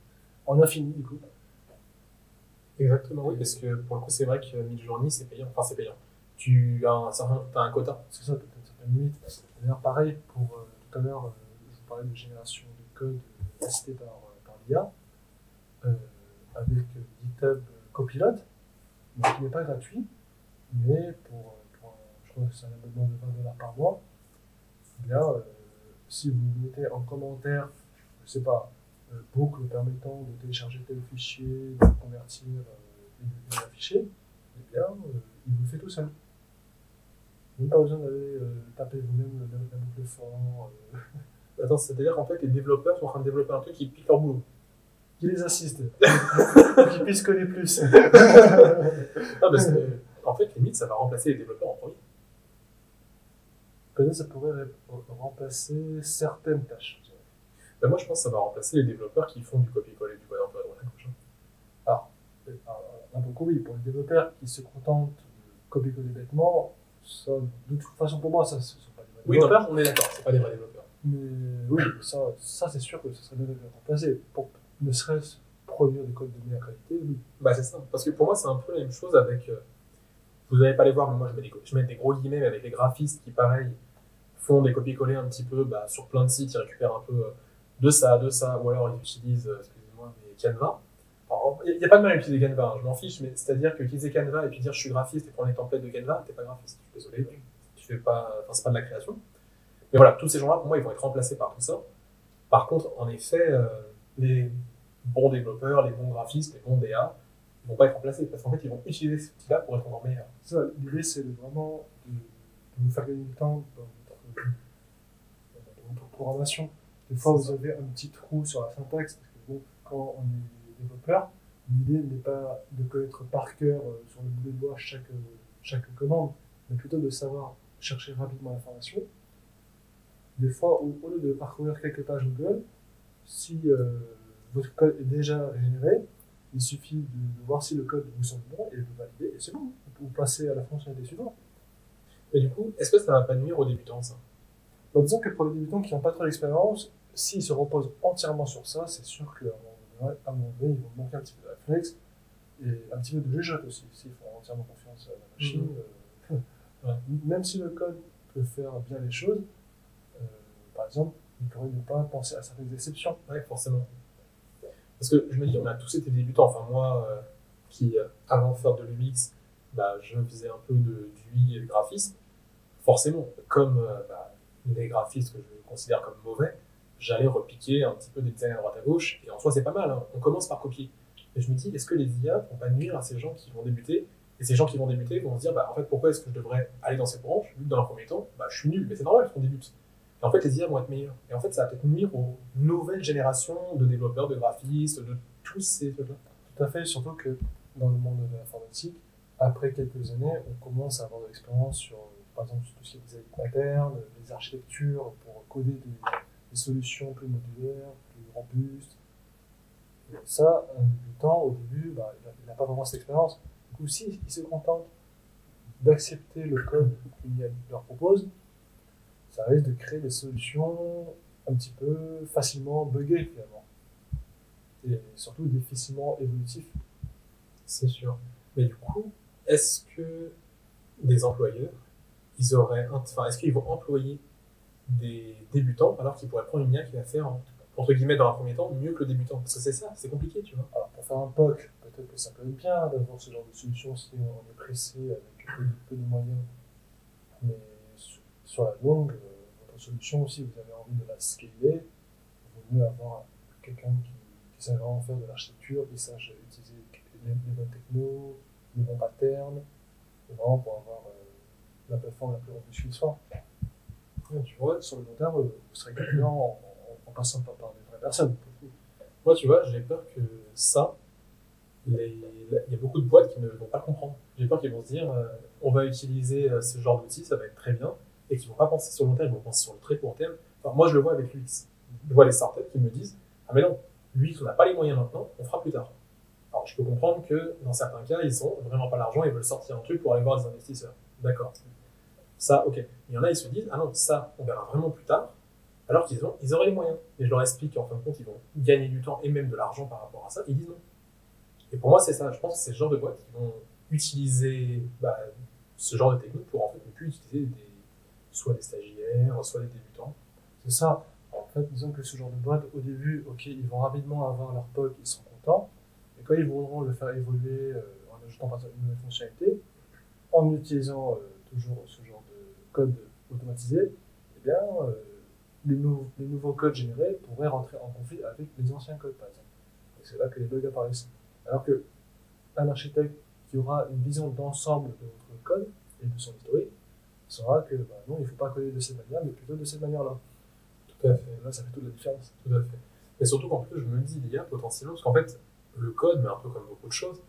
en infini du coup. Exactement, oui, parce que pour le coup, c'est vrai que Midjourney, c'est payant. Enfin, c'est payant. Tu as un certain t'as un quota. C'est ça, peut-être une certaine limite. D'ailleurs, pareil, pour euh, tout à l'heure, euh, je vous parlais de génération code assistée par, euh, par l'IA, euh, avec GitHub Copilot, donc qui n'est pas gratuit, mais pour, euh, pour un- je crois que c'est un abonnement de 20 dollars par mois, eh bien, si vous mettez en commentaire, je sais pas, boucle permettant de télécharger tel fichier, de le convertir et de l'afficher, eh bien, il vous le fait tout seul. Même pas besoin d'aller taper vous-même la, boucle for, euh, <laughs> Attends, c'est-à-dire qu'en fait, les développeurs sont en train de développer un truc qui pique leur boulot. qui les assiste, <laughs> pour qu'ils puissent connaître plus. Parce que, en fait, limite, ça va remplacer les développeurs en premier. Peut-être ça pourrait remplacer certaines tâches. Ben, moi, je pense que ça va remplacer les développeurs qui font du copier-coller du code à droite à gauche. Alors, un peu oui, pour les développeurs qui se contentent de copier-coller bêtement, ça, de toute façon, pour moi, ça, ce sont pas des vrais Oui, non, développeurs. on est d'accord, c'est pas des vrais développeurs. Mais oui, ça, ça c'est sûr que ce serait bien de les remplacer. Pour ne serait-ce produire des codes de meilleure qualité. Bah, c'est ça. Parce que pour moi, c'est un peu la même chose avec. euh, vous n'allez pas les voir, mais moi, je mets, des, je mets des gros guillemets avec les graphistes qui, pareil, font des copier-coller un petit peu bah, sur plein de sites, ils récupèrent un peu euh, de ça, de ça, ou alors ils utilisent, euh, excusez-moi, mais Canva. Il n'y a pas de mal à utiliser Canva, hein, je m'en fiche, mais c'est-à-dire que utiliser Canva et puis dire je suis graphiste et prendre les templates de Canva, t'es pas graphiste, je suis désolé, tu fais pas, enfin, c'est pas de la création. Mais voilà, tous ces gens-là, pour moi, ils vont être remplacés par tout ça. Par contre, en effet, euh, les bons développeurs, les bons graphistes, les bons DA, ils vont pas être remplacés parce qu'en fait, ils vont utiliser cet outil-là pour être encore meilleurs. Ça, l'idée, c'est vraiment de, de vous faire gagner du temps dans votre, dans votre programmation. Des fois, vous ça. avez un petit trou sur la syntaxe, parce que bon, quand on est développeur, l'idée n'est pas de connaître par cœur euh, sur le bout des doigts chaque, euh, chaque commande, mais plutôt de savoir chercher rapidement l'information. Des fois, au, lieu de parcourir quelques pages Google, si euh, votre code est déjà généré, il suffit de, de voir si le code vous semble bon et de le valider, et c'est bon. Vous passez à la fonctionnalité suivante. Et du coup, est-ce que ça va pas nuire aux débutants, ça? Donc, disons que pour les débutants qui n'ont pas trop d'expérience, s'ils se reposent entièrement sur ça, c'est sûr qu'à un moment donné, ils vont manquer un petit peu de réflexe et un petit peu de jugeote aussi. S'ils font entièrement confiance à la machine, Mhm. euh, <laughs> Ouais. même si le code peut faire bien les choses, par exemple, il pourrait ne pas penser à certaines exceptions. Ouais, forcément. Parce que je me dis, on a tous été débutants. Enfin, moi, euh, qui, euh, avant de faire de l'UX, bah, je faisais un peu de, du UI et du graphisme. Forcément, comme euh, bah, les graphistes que je considère comme mauvais, j'allais repiquer un petit peu des designs à droite à gauche. Et en soi, c'est pas mal. hein. On commence par copier. Et je me dis, est-ce que les IA vont pas nuire à ces gens qui vont débuter? Et ces gens qui vont débuter vont se dire, bah, en fait, pourquoi est-ce que je devrais aller dans cette branche? Vu que dans un premier temps, bah, je suis nul, mais c'est normal qu'on débute. Et en fait, les IA vont être meilleurs. Et en fait, ça va peut-être nuire aux nouvelles générations de développeurs, de graphistes, de tous ces trucs-là. Tout à fait, surtout que dans le monde de l'informatique, après quelques années, on commence à avoir de l'expérience sur, euh, par exemple, tout ce qui est design pattern, les architectures pour coder des, des solutions plus modulaires, plus robustes. Et ça, un débutant, au début, bah, il n'a pas vraiment cette expérience. Du coup, si il se contente d'accepter le code IA leur propose, ça risque de créer des solutions un petit peu facilement buggées finalement. Et surtout difficilement évolutives. C'est sûr. Mais du coup, est-ce que des employeurs, ils auraient, enfin, est-ce qu'ils vont employer des débutants alors qu'ils pourraient prendre une IA qui va faire, entre guillemets, dans un premier temps, mieux que le débutant? Parce que c'est ça, c'est compliqué, tu vois. Alors, pour faire un POC, peut-être que ça peut être bien d'avoir ce genre de solution si on est pressé avec peu, peu de moyens. Mais sur, la longue, euh, votre solution, si vous avez envie de la scaler, il vaut mieux avoir quelqu'un qui, qui sait vraiment faire de l'architecture, qui sache utiliser les, les bonnes technos, les bons patterns, vraiment pour avoir euh, la plateforme la plus robuste qui soit. Tu vois, Sur le long terme, vous serez gagnant en, passant par, des vraies personnes. Moi, tu vois, j'ai peur que ça, il y a beaucoup de boîtes qui ne vont pas comprendre. J'ai peur qu'ils vont se dire, euh, on va utiliser euh, ce genre d'outils, ça va être très bien, et qu'ils vont pas penser sur le long terme, ils vont penser sur le très court terme. Enfin, moi, je le vois avec l'UX. Je vois les startups qui me disent, ah mais non, l'UX, on n'a pas les moyens maintenant, on fera plus tard. Alors, je peux comprendre que dans certains cas, ils ont vraiment pas l'argent, ils veulent sortir un truc pour aller voir des investisseurs. D'accord. Ça, ok. Il y en a, ils se disent, ah non, ça, on verra vraiment plus tard, alors qu'ils ont, ils auraient les moyens. Et je leur explique qu'en fin de compte, ils vont gagner du temps et même de l'argent par rapport à ça. Ils disent non. Et pour moi, c'est ça. Je pense que c'est ce genre de boîtes qui vont utiliser bah, ce genre de technique pour en fait ne plus utiliser des, soit des stagiaires, soit des débutants. C'est ça. En fait, disons que ce genre de boîte, au début, ok, ils vont rapidement avoir leur POC, ils sont contents. Et quand ils voudront le faire évoluer euh, en ajoutant une nouvelle fonctionnalité, en utilisant euh, toujours ce genre de code automatisé, eh bien, euh, les nouveaux codes générés pourraient rentrer en conflit avec les anciens codes, par exemple. Et c'est là que les bugs apparaissent. Alors que un architecte qui aura une vision d'ensemble de votre code et de son historique saura que bah, non, il ne faut pas coder de cette manière, mais plutôt de cette manière-là. Tout à fait. Et là, ça fait toute la différence. Tout à fait. Mais surtout qu'en plus, je me dis l'IA potentiellement, parce qu'en fait, le code, mais un peu comme beaucoup de choses,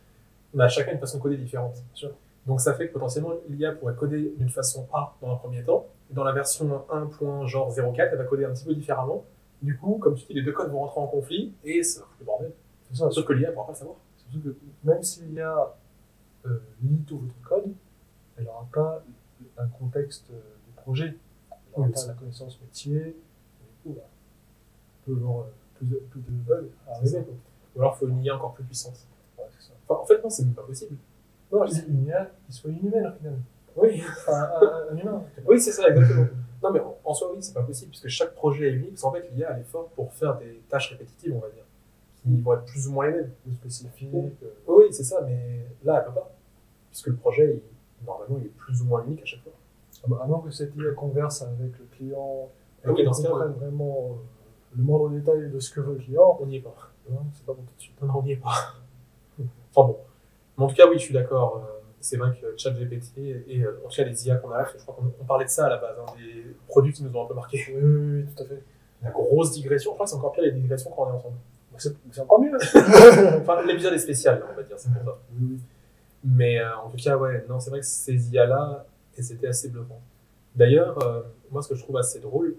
on a chacun une façon de coder différente. sûr. Donc ça fait que potentiellement, l'IA pourrait coder d'une façon A dans un premier temps, et dans la version 1.04, elle va coder un petit peu différemment. Du coup, comme tu dis, les deux codes vont rentrer en conflit, et ça va le bordel. Sauf que l'IA ne pourra pas le savoir. Surtout que même s'il y a euh, lit tout votre code, elle n'aura pas contexte du projet. Oui, la connaissance métier. Et du coup, bah, avoir euh, plus de, plus de bugs à arriver. Ou alors, il faut une IA encore plus puissante. Ouais, c'est ça. Enfin, en fait, non, c'est même pas possible. Non, je dis une IA qui soit inhumaine au final. Oui, un, un- un humain. oui c'est ça, exactement. Non, mais en, en soi, oui, c'est pas possible, puisque chaque projet est unique, parce qu'en fait, l'IA, elle est forte pour faire des tâches répétitives, on va dire, qui vont être plus ou moins les mêmes. Plus spécifique. Oui. euh, Oui, c'est ça, mais là, elle peut pas. Puisque le projet, il- normalement, il est plus ou moins unique à chaque fois. moins- à moins que cette IA converse avec le client et Ah oui, comprenne vraiment euh, le moindre détail de ce que veut le client, On n'y est pas. non, c'est pas bon tout de suite. Non, on n'y est pas. <laughs> Enfin bon. Mais en tout cas, oui, je suis d'accord. euh, C'est vrai que ChatGPT et euh, en tout cas les IA qu'on a, je crois qu'on on parlait de ça à la base, hein, des produits qui nous ont un peu marqué. Oui, oui, oui, tout à fait. La grosse digression, je crois que c'est encore pire les digressions quand on est ensemble. Bah, C'est c'est encore mieux. <laughs> Enfin, l'épisode est spécial, on va dire, c'est pour ça. Oui, oui. Mais euh, en tout cas, ouais, non, c'est vrai que ces IA-là, et c'était assez bluffant. D'ailleurs, euh, moi, ce que je trouve assez drôle,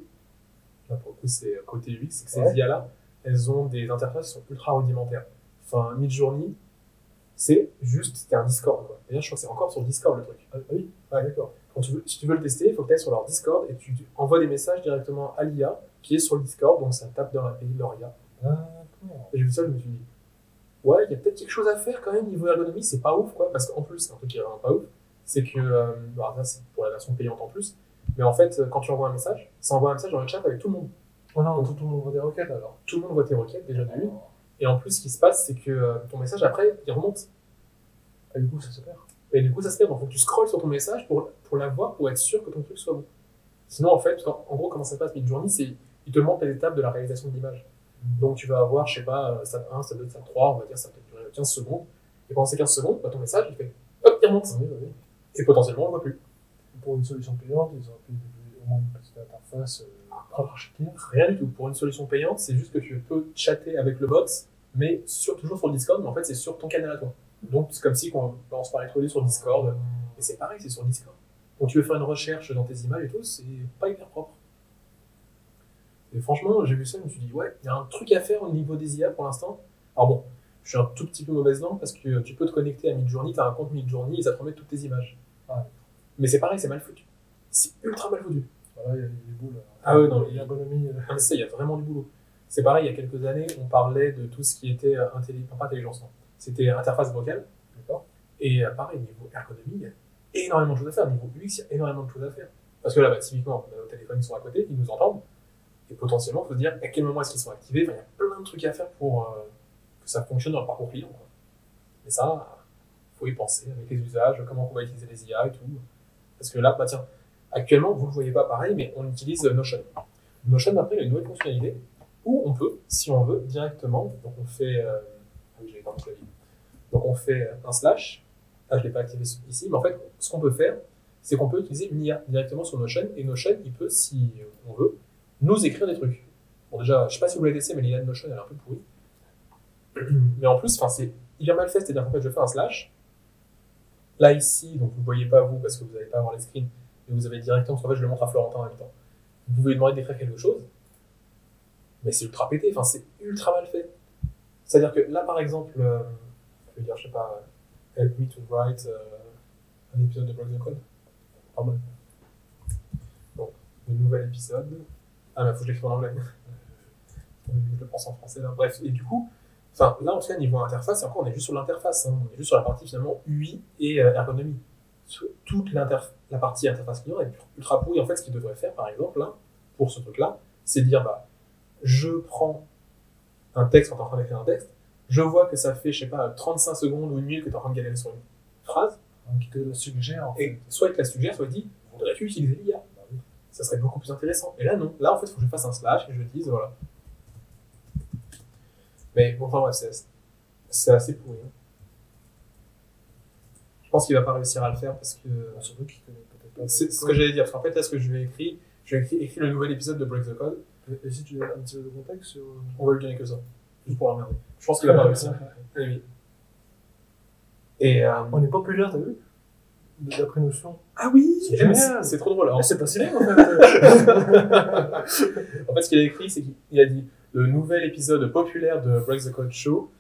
là pour le coup, c'est côté UX, c'est que ces Ouais. IA-là, elles ont des interfaces qui sont ultra rudimentaires. Enfin, Midjourney, c'est juste, c'était un Discord, quoi. D'ailleurs, je crois que c'est encore sur Discord le truc. Ah, oui, Ouais. d'accord. Quand tu veux, si tu veux le tester, il faut que tu ailles sur leur Discord et tu envoies des messages directement à l'IA qui est sur le Discord, donc ça tape dans l'API de leur IA. D'accord. Et vu ça, je me suis dit, ouais, il y a peut-être quelque chose à faire quand même niveau ergonomie, c'est pas ouf quoi, parce qu'en plus, c'est un truc qui est vraiment pas ouf, c'est que, euh, ça c'est pour la version payante en plus, mais en fait, quand tu envoies un message, ça envoie un message dans le chat avec tout le monde. Oh non, tout, tout le monde voit des requêtes alors. Tout le monde voit tes requêtes déjà de une, et en plus, ce qui se passe, c'est que euh, ton message après, il remonte. Et du coup, ça se perd. Et du coup, ça se perd, donc faut que tu scrolles sur ton message pour, pour l'avoir, pour être sûr que ton truc soit bon. Sinon, en fait, en, en gros, comment ça se passe? Midjourney, c'est, il te montre les étapes de la réalisation de l'image. Donc tu vas avoir, je sais pas, euh, stade 1, stade 2, stade 3, on va dire, ça peut durer 15 secondes. Et pendant ces 15 secondes, bah, ton message, il fait hop, il remonte. Oui, oui, oui. Et potentiellement, on le voit plus. Pour une solution payante, ils auraient pu développer au moins une petite interface euh, propre architecture. Rien du tout. Pour une solution payante, c'est juste que tu peux chatter avec le bot, mais sur, toujours sur le Discord, mais en fait, c'est sur ton canal à toi. Donc c'est comme si on, on se parlait tous les sur Discord. Et c'est pareil, c'est sur Discord. Quand tu veux faire une recherche dans tes images et tout, c'est pas hyper propre. Et franchement, j'ai vu ça, je me suis dit, ouais, il y a un truc à faire au niveau des IA pour l'instant. Alors bon, je suis un tout petit peu mauvaise langue parce que tu peux te connecter à Midjourney, tu as un compte Midjourney et ça te remet toutes tes images. Ah. Mais c'est pareil, c'est mal foutu. C'est ultra mal foutu. Voilà, il y a des boules. euh, Ah ouais, non, mais- l'ergonomie. euh, Non, mais ça, il y a vraiment du boulot. C'est pareil, il y a quelques années, on parlait de tout ce qui était euh, intelli- pas intelligence, non. C'était interface vocale. D'accord. Et euh, pareil, niveau ergonomie, il y a énormément de choses à faire. Niveau UX, il y a énormément de choses à faire. Parce que là, bah, typiquement, on a nos téléphones qui sont à côté, ils nous entendent. Et potentiellement, il faut se dire à quel moment est-ce qu'ils sont activés? Il y a plein de trucs à faire pour euh, que ça fonctionne dans le parcours client. Quoi. Et ça, il faut y penser avec les usages, comment on va utiliser les IA et tout. Parce que là, bah tiens, actuellement, vous ne le voyez pas pareil, mais on utilise euh, Notion. Notion, après, il y a une nouvelle fonctionnalité où on peut, si on veut, directement, donc on fait, euh, ah. Donc on fait un slash, là je l'ai pas activé ici, mais en fait, ce qu'on peut faire, c'est qu'on peut utiliser une IA directement sur Notion, et Notion, il peut, si on veut, nous écrire des trucs. Bon déjà, je sais pas si vous l'avez testé, mais l'IA de Notion, elle est un peu pourrie. <clears throat> Mais en plus, c'est hyper mal fait, c'est-à-dire qu'en fait, je fais un slash. Là, ici, donc vous ne voyez pas vous, parce que vous n'allez pas avoir les screens, mais vous avez directement, parce fait, je le montre à Florentin en même temps. Vous pouvez lui demander d'écrire quelque chose, mais c'est ultra pété, enfin, c'est ultra mal fait. C'est-à-dire que là, par exemple, euh, je veux dire, je sais pas, help me to write euh, un épisode de the Code. mal. Donc, le nouvel épisode. Ah, mais faut que je l'écrive en anglais. Je le pense en français là. Bref, et du coup, Enfin, là, en tout cas, niveau interface, encore, on est juste sur l'interface. hein. On est juste sur la partie finalement UI et euh, ergonomie. Toute la partie interface client est ultra pourrie. En fait, ce qu'il devrait faire, par exemple, là, pour ce truc-là, c'est dire bah, je prends un texte quand tu es en train d'écrire un texte, je vois que ça fait, je sais pas, 35 secondes ou une minute que tu es en train de galérer sur une phrase, Qui te le suggère, en fait. et soit il te la suggère, soit il dit voudrais-tu utiliser l'IA Ça serait beaucoup plus intéressant. Et là, non. Là, en fait, il faut que je fasse un slash et je dise voilà. Mais bon, enfin, ouais, c'est assez pourri. hein. Je pense qu'il va pas réussir à le faire parce que. Surtout qu'il connaît peut-être pas. C'est ce que j'allais dire. Parce qu'en fait, là, ce que je vais écrire, je vais écrire, écrire le nouvel épisode de Break the Code. Et- Et si tu donnes un petit peu de contexte sur. On va lui donner que ça. Juste pour l'emmerder. Je pense qu'il va pas <laughs> réussir. Et oui. Et. euh, On est populaire, t'as vu? D'après notion. Ah oui C'est trop drôle. Alors, c'est pas si bien, en fait. <laughs> En fait, ce qu'il a écrit, c'est qu'il a dit le nouvel épisode populaire de Break the Code Show.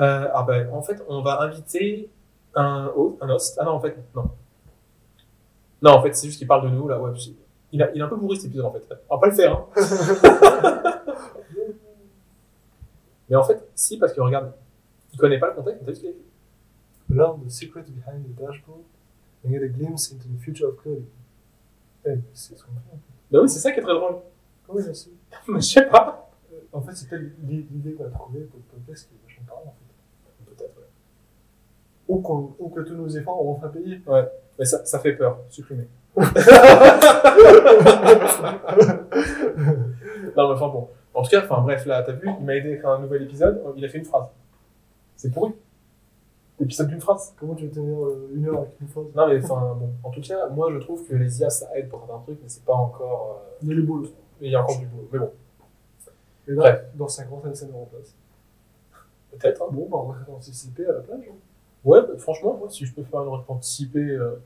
Euh, ah ben, en fait, on va inviter un host, un host. Ah non, en fait, non. Non, en fait, c'est juste qu'il parle de nous, là, ouais. Il a, il a un peu bourré cet épisode, en fait. On va pas le faire, hein. <laughs> Mais en fait, si, parce que regarde, il connaît pas le contexte, t'as vu ce qu'il a écrit Learn the secret behind the dashboard and get a glimpse into the future of coding. Eh, mais c'est ce qu'on fait. Bah oui, c'est ça qui est très drôle. Comment il a su Mais je sais pas. Euh, En fait, c'était l'idée qu'on a trouvée pour le podcast qui est vachement parlant, en fait. Peut-être, ouais. Ou, qu'on- ou que tous nos efforts on fera payer. Mais ça, ça fait peur, supprimer. <laughs> Non, mais enfin bon. En tout cas, enfin bref, là, t'as vu, il m'a aidé à écrire un nouvel épisode, il a fait une phrase. C'est pourri. L'épisode d'une phrase. Comment tu veux tenir euh, une heure avec une phrase? Non, mais enfin, bon. En tout cas, moi, je trouve que les IA, ça aide pour certains trucs, mais c'est pas encore. euh, Il y a les boules. Il y a encore du boulot. Mais bon, Et là, Bref. dans 5 ans, ça, ça nous remplace. peut-être. Hein. Bon, bah, on va anticiper à la plage. hein. Ouais, bah, franchement, moi, si je peux faire une retraite anticipée euh,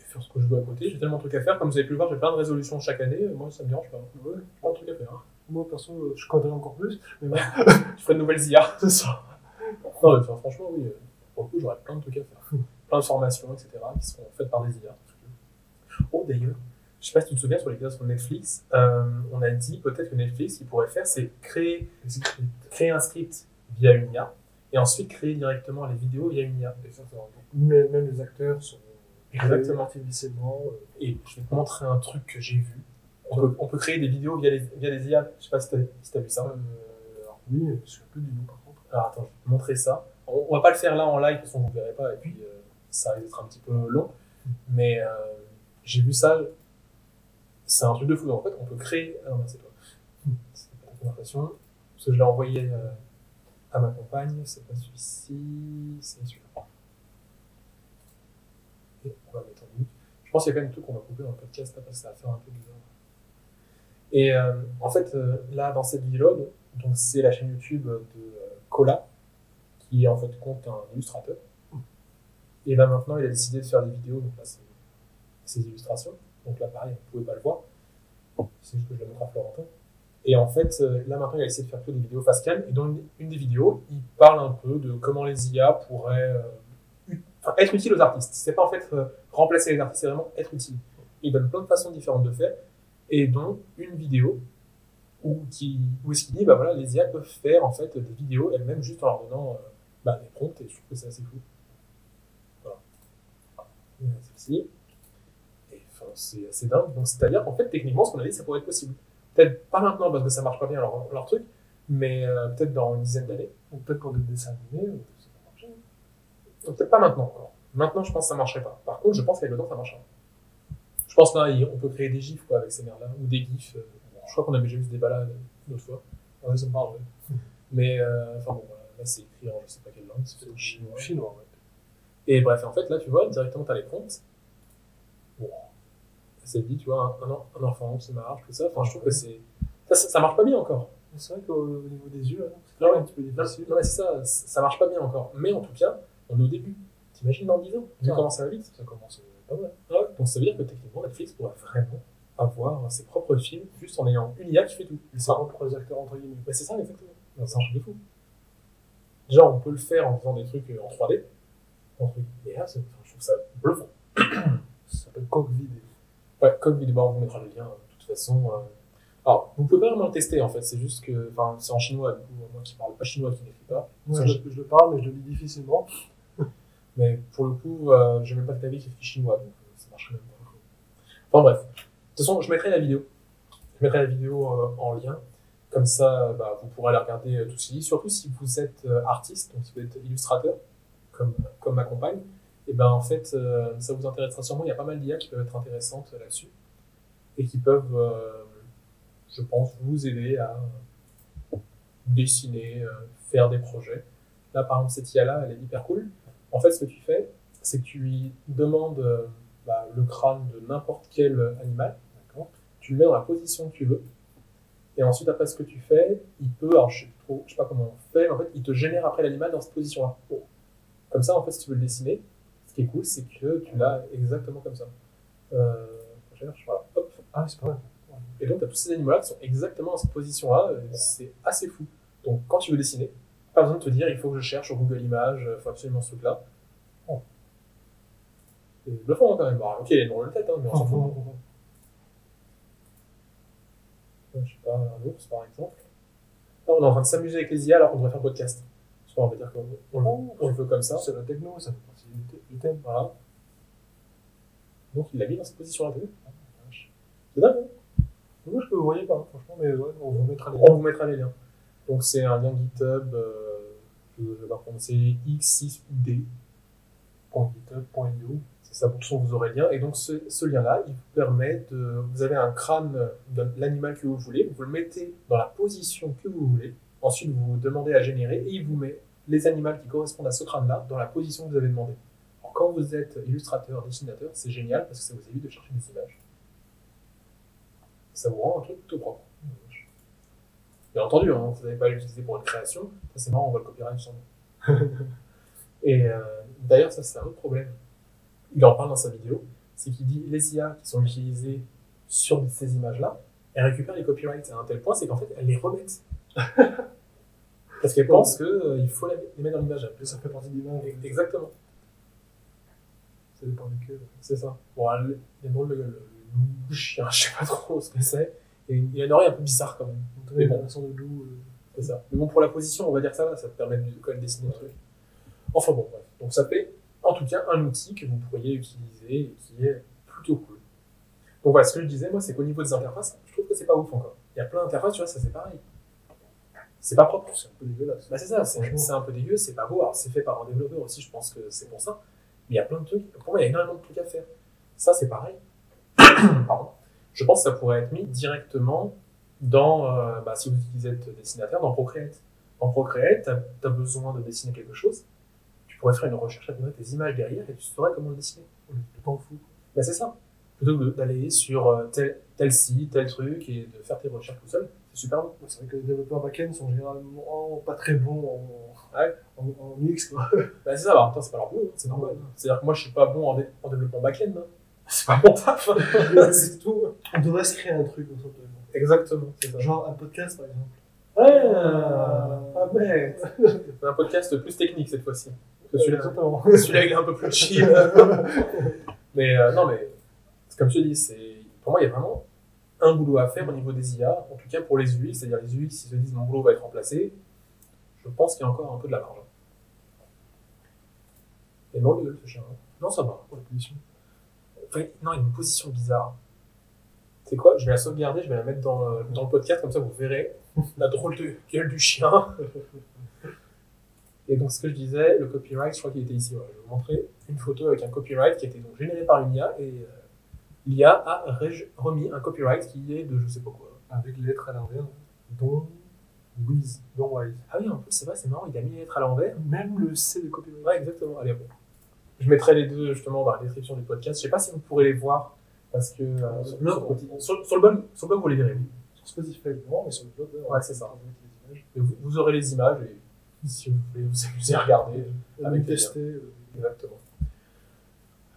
et faire ce que je veux à côté, j'ai tellement de trucs à faire. Comme vous avez pu le voir, j'ai plein de résolutions chaque année. Moi, ça me dérange pas. Ouais. J'ai plein de trucs à faire. hein. Moi, perso, euh, je coderai encore plus. Mais bon, <laughs> Je ferai de nouvelles IA. c'est ça. <laughs> Non, mais enfin, franchement, oui. euh, Pour le coup, j'aurais plein de trucs à faire. <laughs> plein de formations, etc., qui seront faites par des IA. Oh, d'ailleurs, je sais pas si tu te souviens sur l'épisode sur Netflix, euh, on a dit peut-être que Netflix, ce qu'il pourrait faire, c'est créer, créer un script via une IA et ensuite créer directement les vidéos via une IA. Exactement. Donc, même, les acteurs sont Exactement. artificiellement. euh, Et je vais te montrer un truc que j'ai vu. On peut, on peut créer des vidéos via les, via les IA. Je sais pas si si t'as vu ça. euh, alors, oui, je suis un peu du nom par contre. Alors attends, je vais te montrer ça. On, on va pas le faire là en live parce qu'on vous verrez pas et puis euh, ça risque d'être un petit peu long. Mais euh, j'ai vu ça. C'est un truc de fou. En fait, on peut créer. Ah non, c'est toi. C'est pas ta conversation. Parce que je l'ai envoyé euh, à ma compagne. C'est pas celui-ci. C'est celui-là. On va mettre en mute. Je pense qu'il y a quand même trucs qu'on va couper dans le podcast parce que ça va faire un peu bizarre. Et en fait, là, dans cette vidéo, donc c'est la chaîne YouTube de Cola, qui est en fait compte un illustrateur. Et là maintenant, il a décidé de faire des vidéos, donc là c'est ses illustrations. Donc là pareil, vous pouvez pas le voir. C'est juste que je la montre à Florentin. Et en fait, euh, là maintenant, il a essayé de faire que des vidéos cam. Et dans une, des vidéos, il parle un peu de comment les IA pourraient euh, être utiles aux artistes. C'est pas en fait euh, remplacer les artistes, c'est vraiment être utile. Il donne plein de façons différentes de faire. Et dont une vidéo où, qui, où est-ce qu'il dit, bah voilà, les IA peuvent faire en fait des vidéos elles-mêmes juste en leur donnant bah, des prompts. Et je trouve que c'est assez fou. Voilà. Celle-ci. Et enfin, c'est assez dingue. Donc c'est-à-dire qu'en fait, techniquement, ce qu'on a dit, ça pourrait être possible. Peut-être pas maintenant parce que ça marche pas bien leur, leur truc, mais euh, peut-être dans une dizaine d'années. Ou peut-être pour des dessins animés, euh, ça va marcher. Donc, Peut-être pas maintenant encore. Maintenant, je pense que ça marcherait pas. Par contre, je pense qu'avec le temps, ça marchera. Je pense là, on peut créer des gifs quoi, avec ces merdes-là, ou des gifs. euh, je crois qu'on avait déjà vu ce débat-là une autre fois. Ouais, ça me parle, ouais. <laughs> Mais, euh, enfin bon, c'est écrit en je sais pas quelle langue, c'est chinois. Chinois, ouais. Et bref, en fait, là, tu vois, directement, tu as les prompts. Bon. Ça dit, tu vois, un, un, enfant qui marche, tout ça. Enfin, je trouve que c'est. Ça, ça, ça marche pas bien encore. C'est vrai qu'au niveau des yeux, c'est Ah un petit peu difficile. non, mais c'est ça, ça marche pas bien encore. Mais en tout cas, on est au début. T'imagines dans 10 ans Ouais. comment ça va vite Ça commence euh, pas mal. Ah ouais. Donc ça veut dire que techniquement, Netflix pourrait vraiment avoir ses propres films juste en ayant une IA qui fait tout. Pour les acteurs entre guillemets. C'est ça, exactement. C'est un truc de fou. Déjà, on peut le faire en faisant des trucs euh, en 3D. En truc. Mais là, enfin, je trouve ça bluffant. <coughs> Ça s'appelle Coq Vidéo. Ouais, comme vidéo, on vous mettra le lien, de toute façon. euh. Alors, vous pouvez pas vraiment le tester en fait, c'est juste que, enfin, c'est en chinois, du coup, moi qui parle pas chinois, qui n'écrit pas. Je, je le parle, mais je le lis difficilement. <laughs> Mais pour le coup, euh, je n'ai même pas de clavier qui écrit chinois, donc euh, ça marcherait même pas. Enfin bref. De toute façon, je mettrai la vidéo. Je mettrai la vidéo en lien. Comme ça, euh, bah, vous pourrez la regarder euh, tout ce qu'il dit. Surtout si vous êtes euh, artiste, donc si vous êtes illustrateur, comme, comme ma compagne, et ben en fait, ça vous intéressera sûrement. Il y a pas mal d'IA qui peuvent être intéressantes là-dessus. Et qui peuvent, je pense, vous aider à dessiner, faire des projets. Là, par exemple, cette IA-là, elle est hyper cool. En fait, ce que tu fais, c'est que tu lui demandes bah, le crâne de n'importe quel animal. Tu le mets dans la position que tu veux. Et ensuite, après ce que tu fais, il peut, alors je sais, plus trop, je sais pas comment on fait, mais en fait, il te génère après l'animal dans cette position-là. Comme ça, en fait, si tu veux le dessiner, ce qui est cool, c'est que tu l'as exactement comme ça. Euh, je cherche, voilà, hop. Ah, c'est pas vrai. Et donc, tu as tous ces animaux-là qui sont exactement dans cette position-là. euh, C'est assez fou. Donc, quand tu veux dessiner, pas besoin de te dire, il faut que je cherche sur Google Images, il faut absolument ce truc-là. Oh. C'est bluffant hein, quand même. Bon, ok, il est dans la tête, hein, mais on s'en fout. Je sais pas, un ours par exemple. Là, on est en train de s'amuser avec les IA alors qu'on devrait faire un podcast. Je sais pas, on va dire qu'on on, le- on le veut comme ça. C'est la techno, ça fait partie du thème. Voilà. Donc, il l'a mis dans cette position-là, t'as vu C'est dingue, hein Moi, je peux vous voyez pas, hein, franchement, mais ouais, on vous mettra les On vous mettra les liens. Donc c'est un lien GitHub, euh, je vais pas prononcer X6UD, .github.io. c'est ça, pour tout vous aurez le lien. Et donc ce, lien-là, il vous permet de... Vous avez un crâne de l'animal que vous voulez, vous le mettez dans la position que vous voulez, ensuite vous demandez à générer et il vous met les animaux qui correspondent à ce crâne-là dans la position que vous avez demandé. Alors quand vous êtes illustrateur, dessinateur, c'est génial parce que ça vous évite de chercher des images. Ça vous rend un truc plutôt propre. Bien entendu, hein, vous n'avez pas à l'utiliser pour une création, ça c'est marrant, on voit le copyright sur nous. <laughs> Et euh, d'ailleurs, ça c'est un autre problème. Il en parle dans sa vidéo, c'est qu'il dit les IA qui sont utilisées sur ces images-là, elles récupèrent les copyrights à un tel point, c'est qu'en fait elles les remettent. <laughs> Parce qu'elles pensent qu'il faut la- les mettre dans l'image. Ça fait partie de l'image. Exactement, Ça dépend duquel. c'est ça. Bon, il y a drôle de gueule, le loup chien, <laughs> je sais pas trop ce que c'est. Et il y a une oreille un peu bizarre quand même. On Mais bon. son de loup. euh, C'est ça. Mais bon, pour la position, on va dire ça va, ça te permet de quand même dessiner le truc. Enfin bon, bref. Donc ça fait, en tout cas, un outil que vous pourriez utiliser et qui est plutôt cool. Donc voilà, ce que je disais, moi, c'est qu'au niveau des interfaces, je trouve que c'est pas ouf encore. Il y a plein d'interfaces, tu vois, ça c'est pareil. C'est pas propre. C'est un peu dégueulasse. Bah c'est ça, c'est un peu dégueu, c'est pas beau. Alors c'est fait par un développeur aussi, je pense que c'est pour ça. Mais il y a plein de trucs. Pour moi, il y a énormément de trucs à faire. Ça, c'est pareil. <coughs> Pardon. Je pense que ça pourrait être mis directement dans, euh, bah, si vous êtes dessinateur, dans Procreate. En Procreate, tu as, besoin de dessiner quelque chose. Tu pourrais faire une recherche avec tes images derrière et tu saurais comment le dessiner. On est tout le temps fou. Bah, c'est ça. Plutôt que de- d'aller sur euh, tel, tel site, tel truc et de faire tes recherches tout seul, c'est super bon. C'est vrai que les développeurs back-end sont généralement pas très bons en, Ouais. en, en UX, quoi. <laughs> Bah, c'est ça, c'est pas leur boulot, hein, c'est normal. C'est-à-dire que moi, je suis pas bon en, dé- en développement back-end. hein. <laughs> C'est pas mon taf. <laughs> c'est tout. On devrait se créer un truc, en fait. Exactement, c'est ça. Genre un podcast, par exemple. Ouais, pas bête. C'est un podcast plus technique cette fois-ci. <laughs> Celui-là, il est un peu plus chill. <laughs> mais euh, non, mais comme je te dis, c'est pour moi, il y a vraiment un boulot à faire au niveau des IA, en tout cas pour les UX, c'est-à-dire les UX, s'ils se disent mon boulot va être remplacé, je pense qu'il y a encore un peu de la marge. Et non, le ce chien. hein. Non, ça va. Pour la position. Enfin, non, il a une position bizarre. C'est quoi? Je vais la sauvegarder, je vais la mettre dans, le- dans le podcast, comme ça vous verrez la drôle de gueule du chien. <laughs> Et donc, ce que je disais, le copyright, je crois qu'il était ici. Je vais vous montrer une photo avec un copyright qui a été donc généré par une IA et euh, l'IA a remis un copyright qui est de je sais pas quoi. Avec les lettres à l'envers, dont dont Wise. Ah oui, en plus, c'est vrai, c'est marrant, il a mis les lettres à l'envers. Même le C de copyright. Ouais, exactement. Allez, bon. Je mettrai les deux justement dans la description du podcast. Je sais pas si vous pourrez les voir parce que euh, sur, Non. sur- sur- sur le blog, sur le blog, vous les verrez. Sur Spotify, non, mais sur le blog, Ouais, c'est ça. Et vous, vous aurez les images et si vous voulez vous amuser à regarder. On Avec tester. euh, Exactement.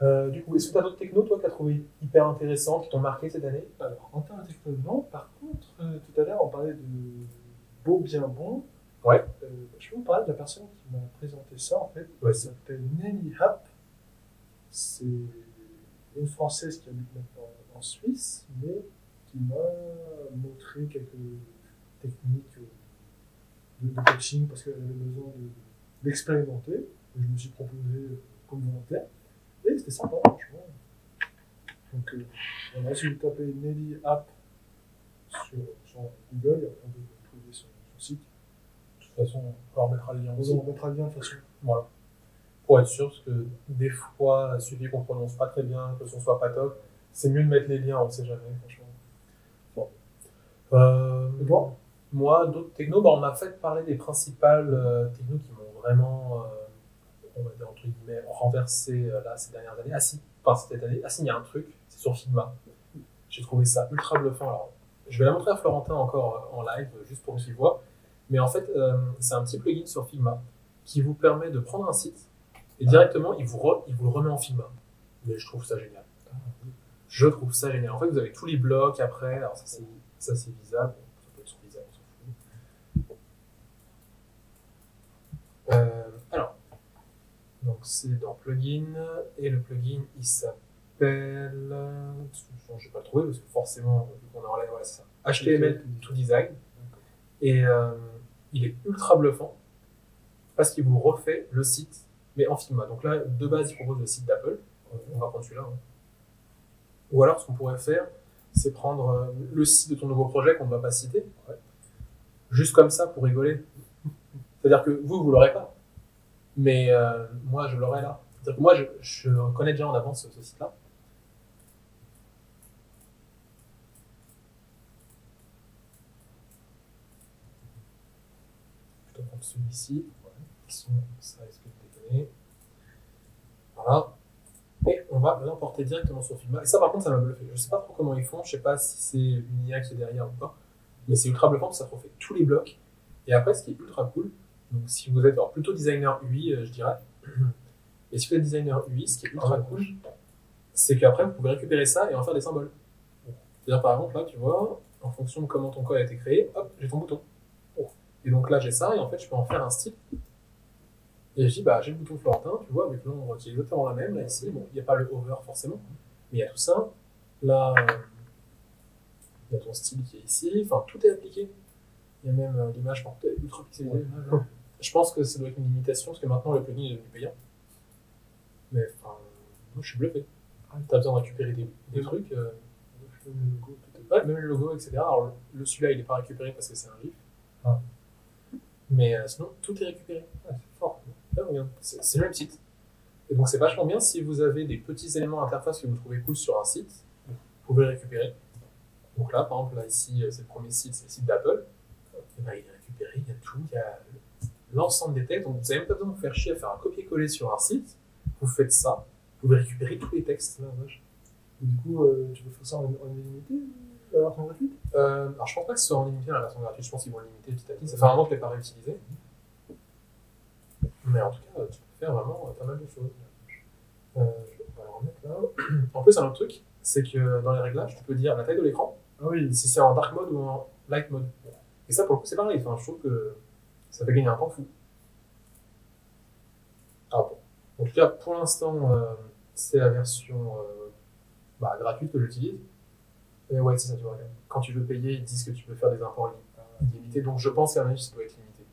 Euh, du coup, est-ce que tu as d'autres technos, toi, que tu as trouvé hyper intéressants, qui t'ont marqué cette année? Alors, en termes de techno, non. Par contre, euh, tout à l'heure, on parlait de beau, bien bon. Ouais. Euh, je peux vous parler de la personne qui m'a présenté ça, en fait. Ouais. Elle s'appelle Nelly Happ. C'est une Française qui habite maintenant en Suisse, mais qui qui m'a montré quelques techniques de, de coaching parce qu'elle avait besoin de- d'expérimenter. Et je me suis proposé comme volontaire. Et c'était sympa, franchement. Donc, euh, voilà, si vous tapez Nelly App sur, sur Google, il y a moyen de trouver son, son site. De toute façon, on leur mettra le lien On aussi. en mettra le lien de toute façon. Voilà. Pour être sûr, parce que des fois, il suffit qu'on prononce pas très bien, que son soit pas top. C'est mieux de mettre les liens, on sait jamais, franchement. Bon. Euh, toi? Moi, d'autres technos, bah, on m'a fait parler des principales euh, technos qui m'ont vraiment, euh, on va dire entre guillemets, renversé euh, là ces dernières années. Ah si, enfin cette année, ah si, il y a un truc, c'est sur Figma. J'ai trouvé ça ultra bluffant. Alors, je vais la montrer à Florentin encore euh, en live, juste pour qu'il voit. Mais en fait, c'est un petit plugin sur Figma qui vous permet de prendre un site et directement, il vous, il vous le remet en Figma. Mais je trouve ça génial. Je trouve ça génial. En fait, vous avez tous les blocs après. Alors, ça, c'est, ça, c'est Visa. Bon, ça peut être sur Visa, on s'en fout. Euh, alors, donc c'est dans plugin. Et le plugin, il s'appelle. euh, Je vais pas le trouver parce que forcément, vu qu'on est en live, voilà, c'est ça. HTML to design. Et euh, il est ultra bluffant parce qu'il vous refait le site, mais en Figma. Donc là, de base, il propose le site d'Apple. On va prendre celui-là. hein. Ou alors, ce qu'on pourrait faire, c'est prendre euh, le site de ton nouveau projet qu'on ne va pas citer, juste comme ça pour rigoler. C'est-à-dire que vous, vous l'aurez pas. Mais euh, moi, je l'aurai là. Moi, je, je connais déjà en avance ce, site-là. Plutôt prendre celui-ci. Voilà. Et on va l'importer directement sur Figma. Et ça, par contre, ça m'a bluffé. Je sais pas trop comment ils font. Je sais pas si c'est une IA qui est derrière ou pas. Mais c'est ultra bluffant parce que ça refait tous les blocs. Et après, ce qui est ultra cool, donc si vous êtes alors, plutôt designer UI, euh, je dirais, <clears throat> et si vous êtes designer UI, ce qui est ultra cool, c'est qu'après, vous pouvez récupérer ça et en faire des symboles. C'est-à-dire, par exemple, là, tu vois, en fonction de comment ton code a été créé, hop, j'ai ton bouton. Et donc là, j'ai ça, et en fait, je peux en faire un style. Et je dis, bah, j'ai le bouton Florentin, tu vois, avec l'ombre qui est exactement la même, là, ici. Bon, il n'y a pas le hover, forcément, mais il y a tout ça. Là, euh, il y a ton style qui est ici. Enfin, tout est appliqué. Il y a même euh, l'image, elle est ultra pixelisée. là. <laughs> Je pense que ça doit être une limitation, parce que maintenant, le plugin est devenu payant. Mais, enfin, moi, je suis bluffé. T'as besoin de récupérer des, des trucs. euh, mets le logo. Ouais, même le logo, etc. Alors, le celui-là, il n'est pas récupéré parce que c'est un GIF. Ah. Mais euh, sinon, tout est récupéré. Ah, c'est fort. Regarde, c'est le même site. Et donc, c'est vachement bien si vous avez des petits éléments d'interface que vous trouvez cool sur un site, vous pouvez les récupérer. Donc là, par exemple, là, ici, euh, c'est le premier site, c'est le site d'Apple. Ben, il est récupéré, il y a tout, il y a l'ensemble des textes. Donc, vous n'avez même pas besoin de vous faire chier à faire un copier-coller sur un site. Vous faites ça, vous pouvez récupérer tous les textes. Ah, vache. Et du coup, euh, tu veux faire ça en, en illimité la version gratuite? Euh, alors, je pense pas que ce soit en limité la version gratuite, je pense qu'ils vont limiter petit à petit. Ça fait un moment que je l'ai pas réutilisé. Mais en tout cas, tu peux faire vraiment euh, pas mal de choses. Euh, on va le remettre là. En plus, un autre truc, c'est que dans les réglages, tu peux dire la taille de l'écran, Ah oui, si c'est en dark mode ou en light mode. Et ça, pour le coup, c'est pareil. Enfin, je trouve que ça fait gagner un temps fou. Ah bon. En tout cas, pour l'instant, euh, c'est la version euh, bah, gratuite que j'utilise. Et ouais, c'est ça, tu vois. Quand tu veux payer, ils disent que tu peux faire des imports illim- illimités. Donc je pense qu'à avis, ça doit être limité.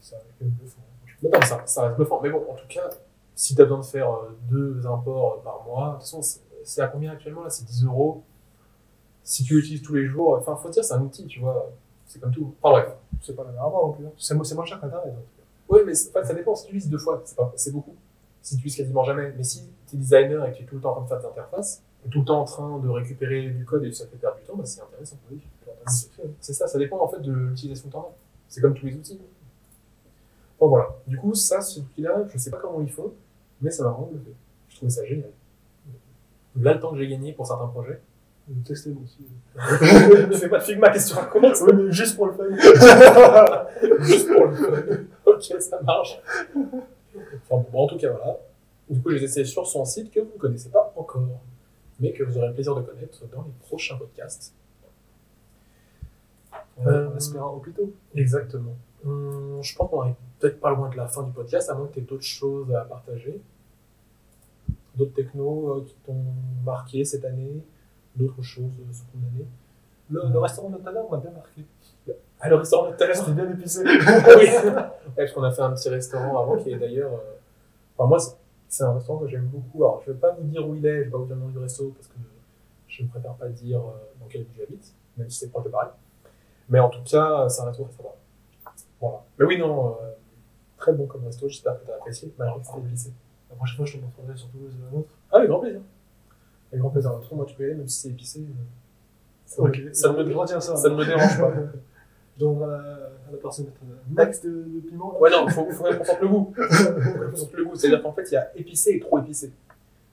ça le bluffant. Mais ça, reste bluffant. Mais bon, en tout cas, si tu as besoin de faire euh, deux imports euh, par mois, de toute façon, c'est à combien actuellement là? C'est 10 euros. Si tu l'utilises tous les jours, enfin, faut dire, c'est un outil, tu vois. C'est comme tout. Enfin bref. C'est pas la meilleure non plus. C'est mo- c'est moins cher qu'Internet en tout cas. Oui, mais enfin, ça dépend. Si tu utilises deux fois, c'est beaucoup. Si tu utilises quasiment jamais. Mais si tu es designer et que tu es tout le temps en train de faire des interfaces, et tout le temps en train de récupérer du code et ça fait perdre du temps, bah, c'est intéressant. Oui, C'est ça, ça dépend en fait de l'utilisation en as. C'est comme tous les outils. Bon voilà. Du coup, ça, cet outil-là, je sais pas comment ils font, mais ça m'a vraiment bluffé. Je trouvais ça génial. Là, le temps que j'ai gagné pour certains projets. Je vais tester moi aussi. <laughs> c'est pas de Figma, qu'est-ce que tu racontes Oui, mais juste pour le fun. <laughs> Juste pour le fun. ok, ça marche. Enfin, bon, en tout cas, voilà. Du coup, je les essayé sur son site que vous ne connaissez pas encore, mais que vous aurez le plaisir de connaître dans les prochains podcasts. Euh, en espérant au plus tôt. Exactement. Hum, je pense qu'on est peut-être pas loin de la fin du podcast, à moins que tu aies d'autres choses à partager. D'autres technos euh, qui t'ont marqué cette année, d'autres choses ce cours d'année. Le, le restaurant de l'heure m'a bien marqué. Ah, le restaurant de l'heure C'était bien épicé. <laughs> oui, Ouais, parce qu'on a fait un petit restaurant avant qui est d'ailleurs. euh, Enfin, moi, c'est- un restaurant que j'aime beaucoup. Alors, je vais pas vous dire où il est, je vais pas vous dire le nom du resto parce que je ne préfère pas dire euh, dans quelle ville j'habite, même si c'est proche de Paris. Mais en tout cas, c'est un resto très sympa. Voilà. Mais oui, non, euh, très bon comme resto, j'espère que tu as apprécié. Que c'était épicé. La prochaine fois, je te montrerai sur Toulouse la nôtre. Ah, avec grand plaisir. Avec grand plaisir. Façon, moi, tu peux y aller, même si c'est épicé. euh, Ça, me- ça, ne me, je retiens ça. ça ne me dérange pas. <laughs> Je donnerai à la, personne mettre un max de, de piment. Ouais, non, faut, faut qu'on sente le goût. <laughs> Faut qu'on sente le goût. C'est-à-dire qu'en fait, il y a épicé et trop épicé.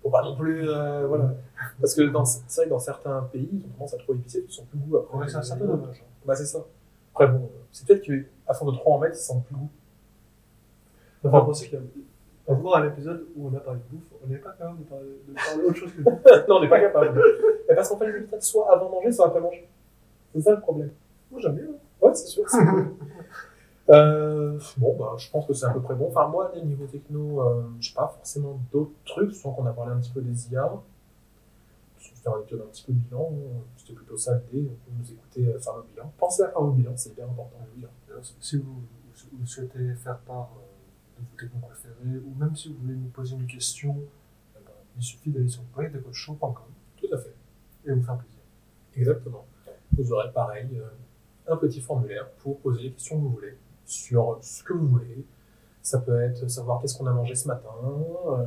Faut pas non plus, euh, voilà. Parce que dans, c'est vrai que dans certains pays, ils ont tendance à trop épicer, tu sens plus le goût après. Ouais, c'est un certain dommage. hein. Bah, c'est ça. Après, bon, c'est peut-être qu'à fond de trop en mettre, ils sentent plus le goût. Qu'il y a encore un épisode où on a parlé de bouffe. On n'est pas capable de parler, de parler autre chose que de bouffe. <laughs> non, on n'est pas capable. Mais <laughs> parce qu'en fait, le résultat, soit avant manger, soit après manger. C'est ça le problème. Moi, j'aime bien. hein. Ouais, c'est sûr. c'est cool. <laughs> Euh, bon, bah, je pense que c'est à peu près bon. Enfin, moi, les niveaux techno, euh, je sais pas forcément d'autres trucs, sans qu'on a parlé un petit peu des IA. C'était un épisode un petit peu bilan. hein. C'était plutôt ça l'idée. Vous nous écoutez euh, faire le bilan. Pensez à faire vos bilans, c'est hyper important. le bilan. D'ailleurs, Si vous, si vous souhaitez faire part euh, de vos technos préférés, ou même si vous voulez nous poser une question, eh ben, il suffit d'aller sur breakdecoachshow.com Tout à fait. et vous faire plaisir. Exactement. Vous aurez pareil euh, un petit formulaire pour poser les questions que vous voulez sur ce que vous voulez. Ça peut être savoir qu'est-ce qu'on a mangé ce matin, euh,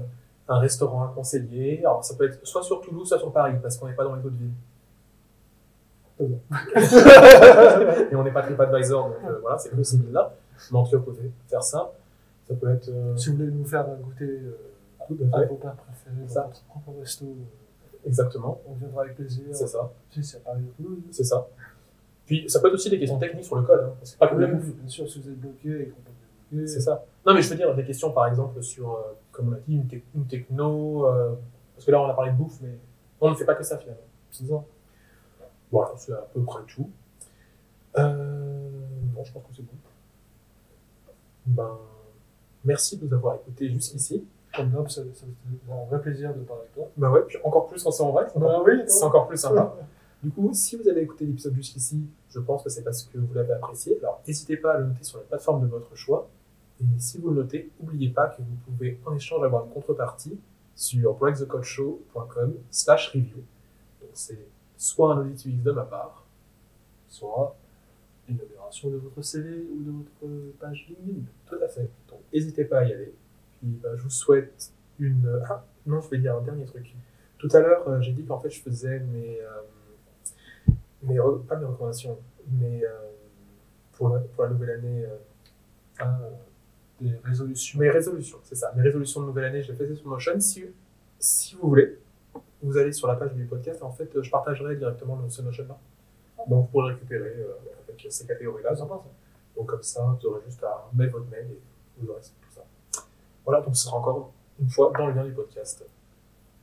un restaurant à conseiller. Alors ça peut être soit sur Toulouse, soit sur Paris, parce qu'on n'est pas dans les autres villes. <laughs> Et on n'est pas TripAdvisor, donc euh, voilà, c'est en tout cas, vous pouvez faire ça. Ça peut être. euh, Si vous voulez nous faire goûter euh, à fait. vos plats préférés dans votre propre resto, euh, Exactement, on viendra avec plaisir. c'est ça. Si c'est à Paris. C'est ça. Puis ça peut être aussi des questions techniques sur le code. Hein, parce que pas que Oui, la bien sûr, si vous êtes bloqué et qu'on peut vous débloquer. C'est ça. Non, mais je veux dire des questions, par exemple, sur, euh, comme on a dit, une, tec- une techno. euh, parce que là, on a parlé de bouffe, mais on ne fait pas que ça finalement. C'est ça. Voilà, c'est à peu près tout. Euh, non, je pense que c'est bon. Ben, merci de nous avoir écoutés jusqu'ici. Comme d'hab, ça, ça, un vrai plaisir de parler avec toi. Ben ouais, puis encore plus quand c'est en vrai. c'est encore- Bah oui, c'est encore plus sympa. <laughs> Du coup, si vous avez écouté l'épisode jusqu'ici, je pense que c'est parce que vous l'avez apprécié. Alors, n'hésitez pas à le noter sur la plateforme de votre choix. Et si vous le notez, n'oubliez pas que vous pouvez en échange avoir une contrepartie sur breakthecoachshow.com slash review. Donc, c'est soit un audit UX de ma part, soit une amélioration de votre CV ou de votre page LinkedIn. tout à fait. Donc, n'hésitez pas à y aller. Puis, bah, je vous souhaite une... Ah, non, je vais dire un dernier truc. Tout à l'heure, euh, j'ai dit qu'en fait, je faisais mes... euh, mes re- Pas mes recommandations, mais euh, pour, la, pour la nouvelle année... Ah, des résolutions. Mes résolutions, c'est ça. Mes résolutions de nouvelle année, je les faisais sur Notion. Si, si vous voulez, vous allez sur la page du podcast. En fait, je partagerai directement ce Notion-là. Donc, vous pourrez récupérer euh, avec ces catégories-là. Donc, comme ça, vous aurez juste à mettre votre mail et vous aurez tout ça. Voilà, donc ce sera encore une fois dans le lien du podcast.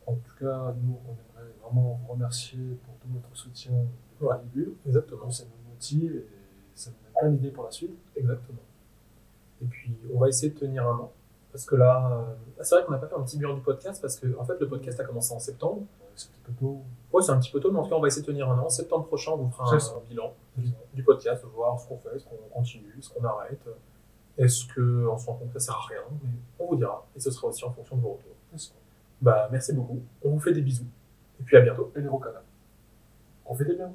En tout cas, nous, on aimerait vraiment vous remercier pour tout votre soutien depuis Ouais. début. Exactement. Ça nous motive et ça nous donne plein d'idées pour la suite. Exactement. Et puis, on va essayer de tenir un an. Parce que là, euh, c'est vrai qu'on n'a pas fait un petit bilan du podcast parce que, en fait, le podcast a commencé en septembre. C'est un peu tôt. Ouais, c'est un petit peu tôt, mais en tout cas, on va essayer de tenir un an. Septembre prochain, on vous fera un, bilan du podcast, voir ce qu'on fait, ce qu'on continue, ce qu'on arrête. Est-ce qu'on se rend compte que ça sert à rien Mais on vous dira. Et ce sera aussi en fonction de vos retours. Bah, merci beaucoup. On vous fait des bisous. Et puis à bientôt. Et les rocades. Profitez bien.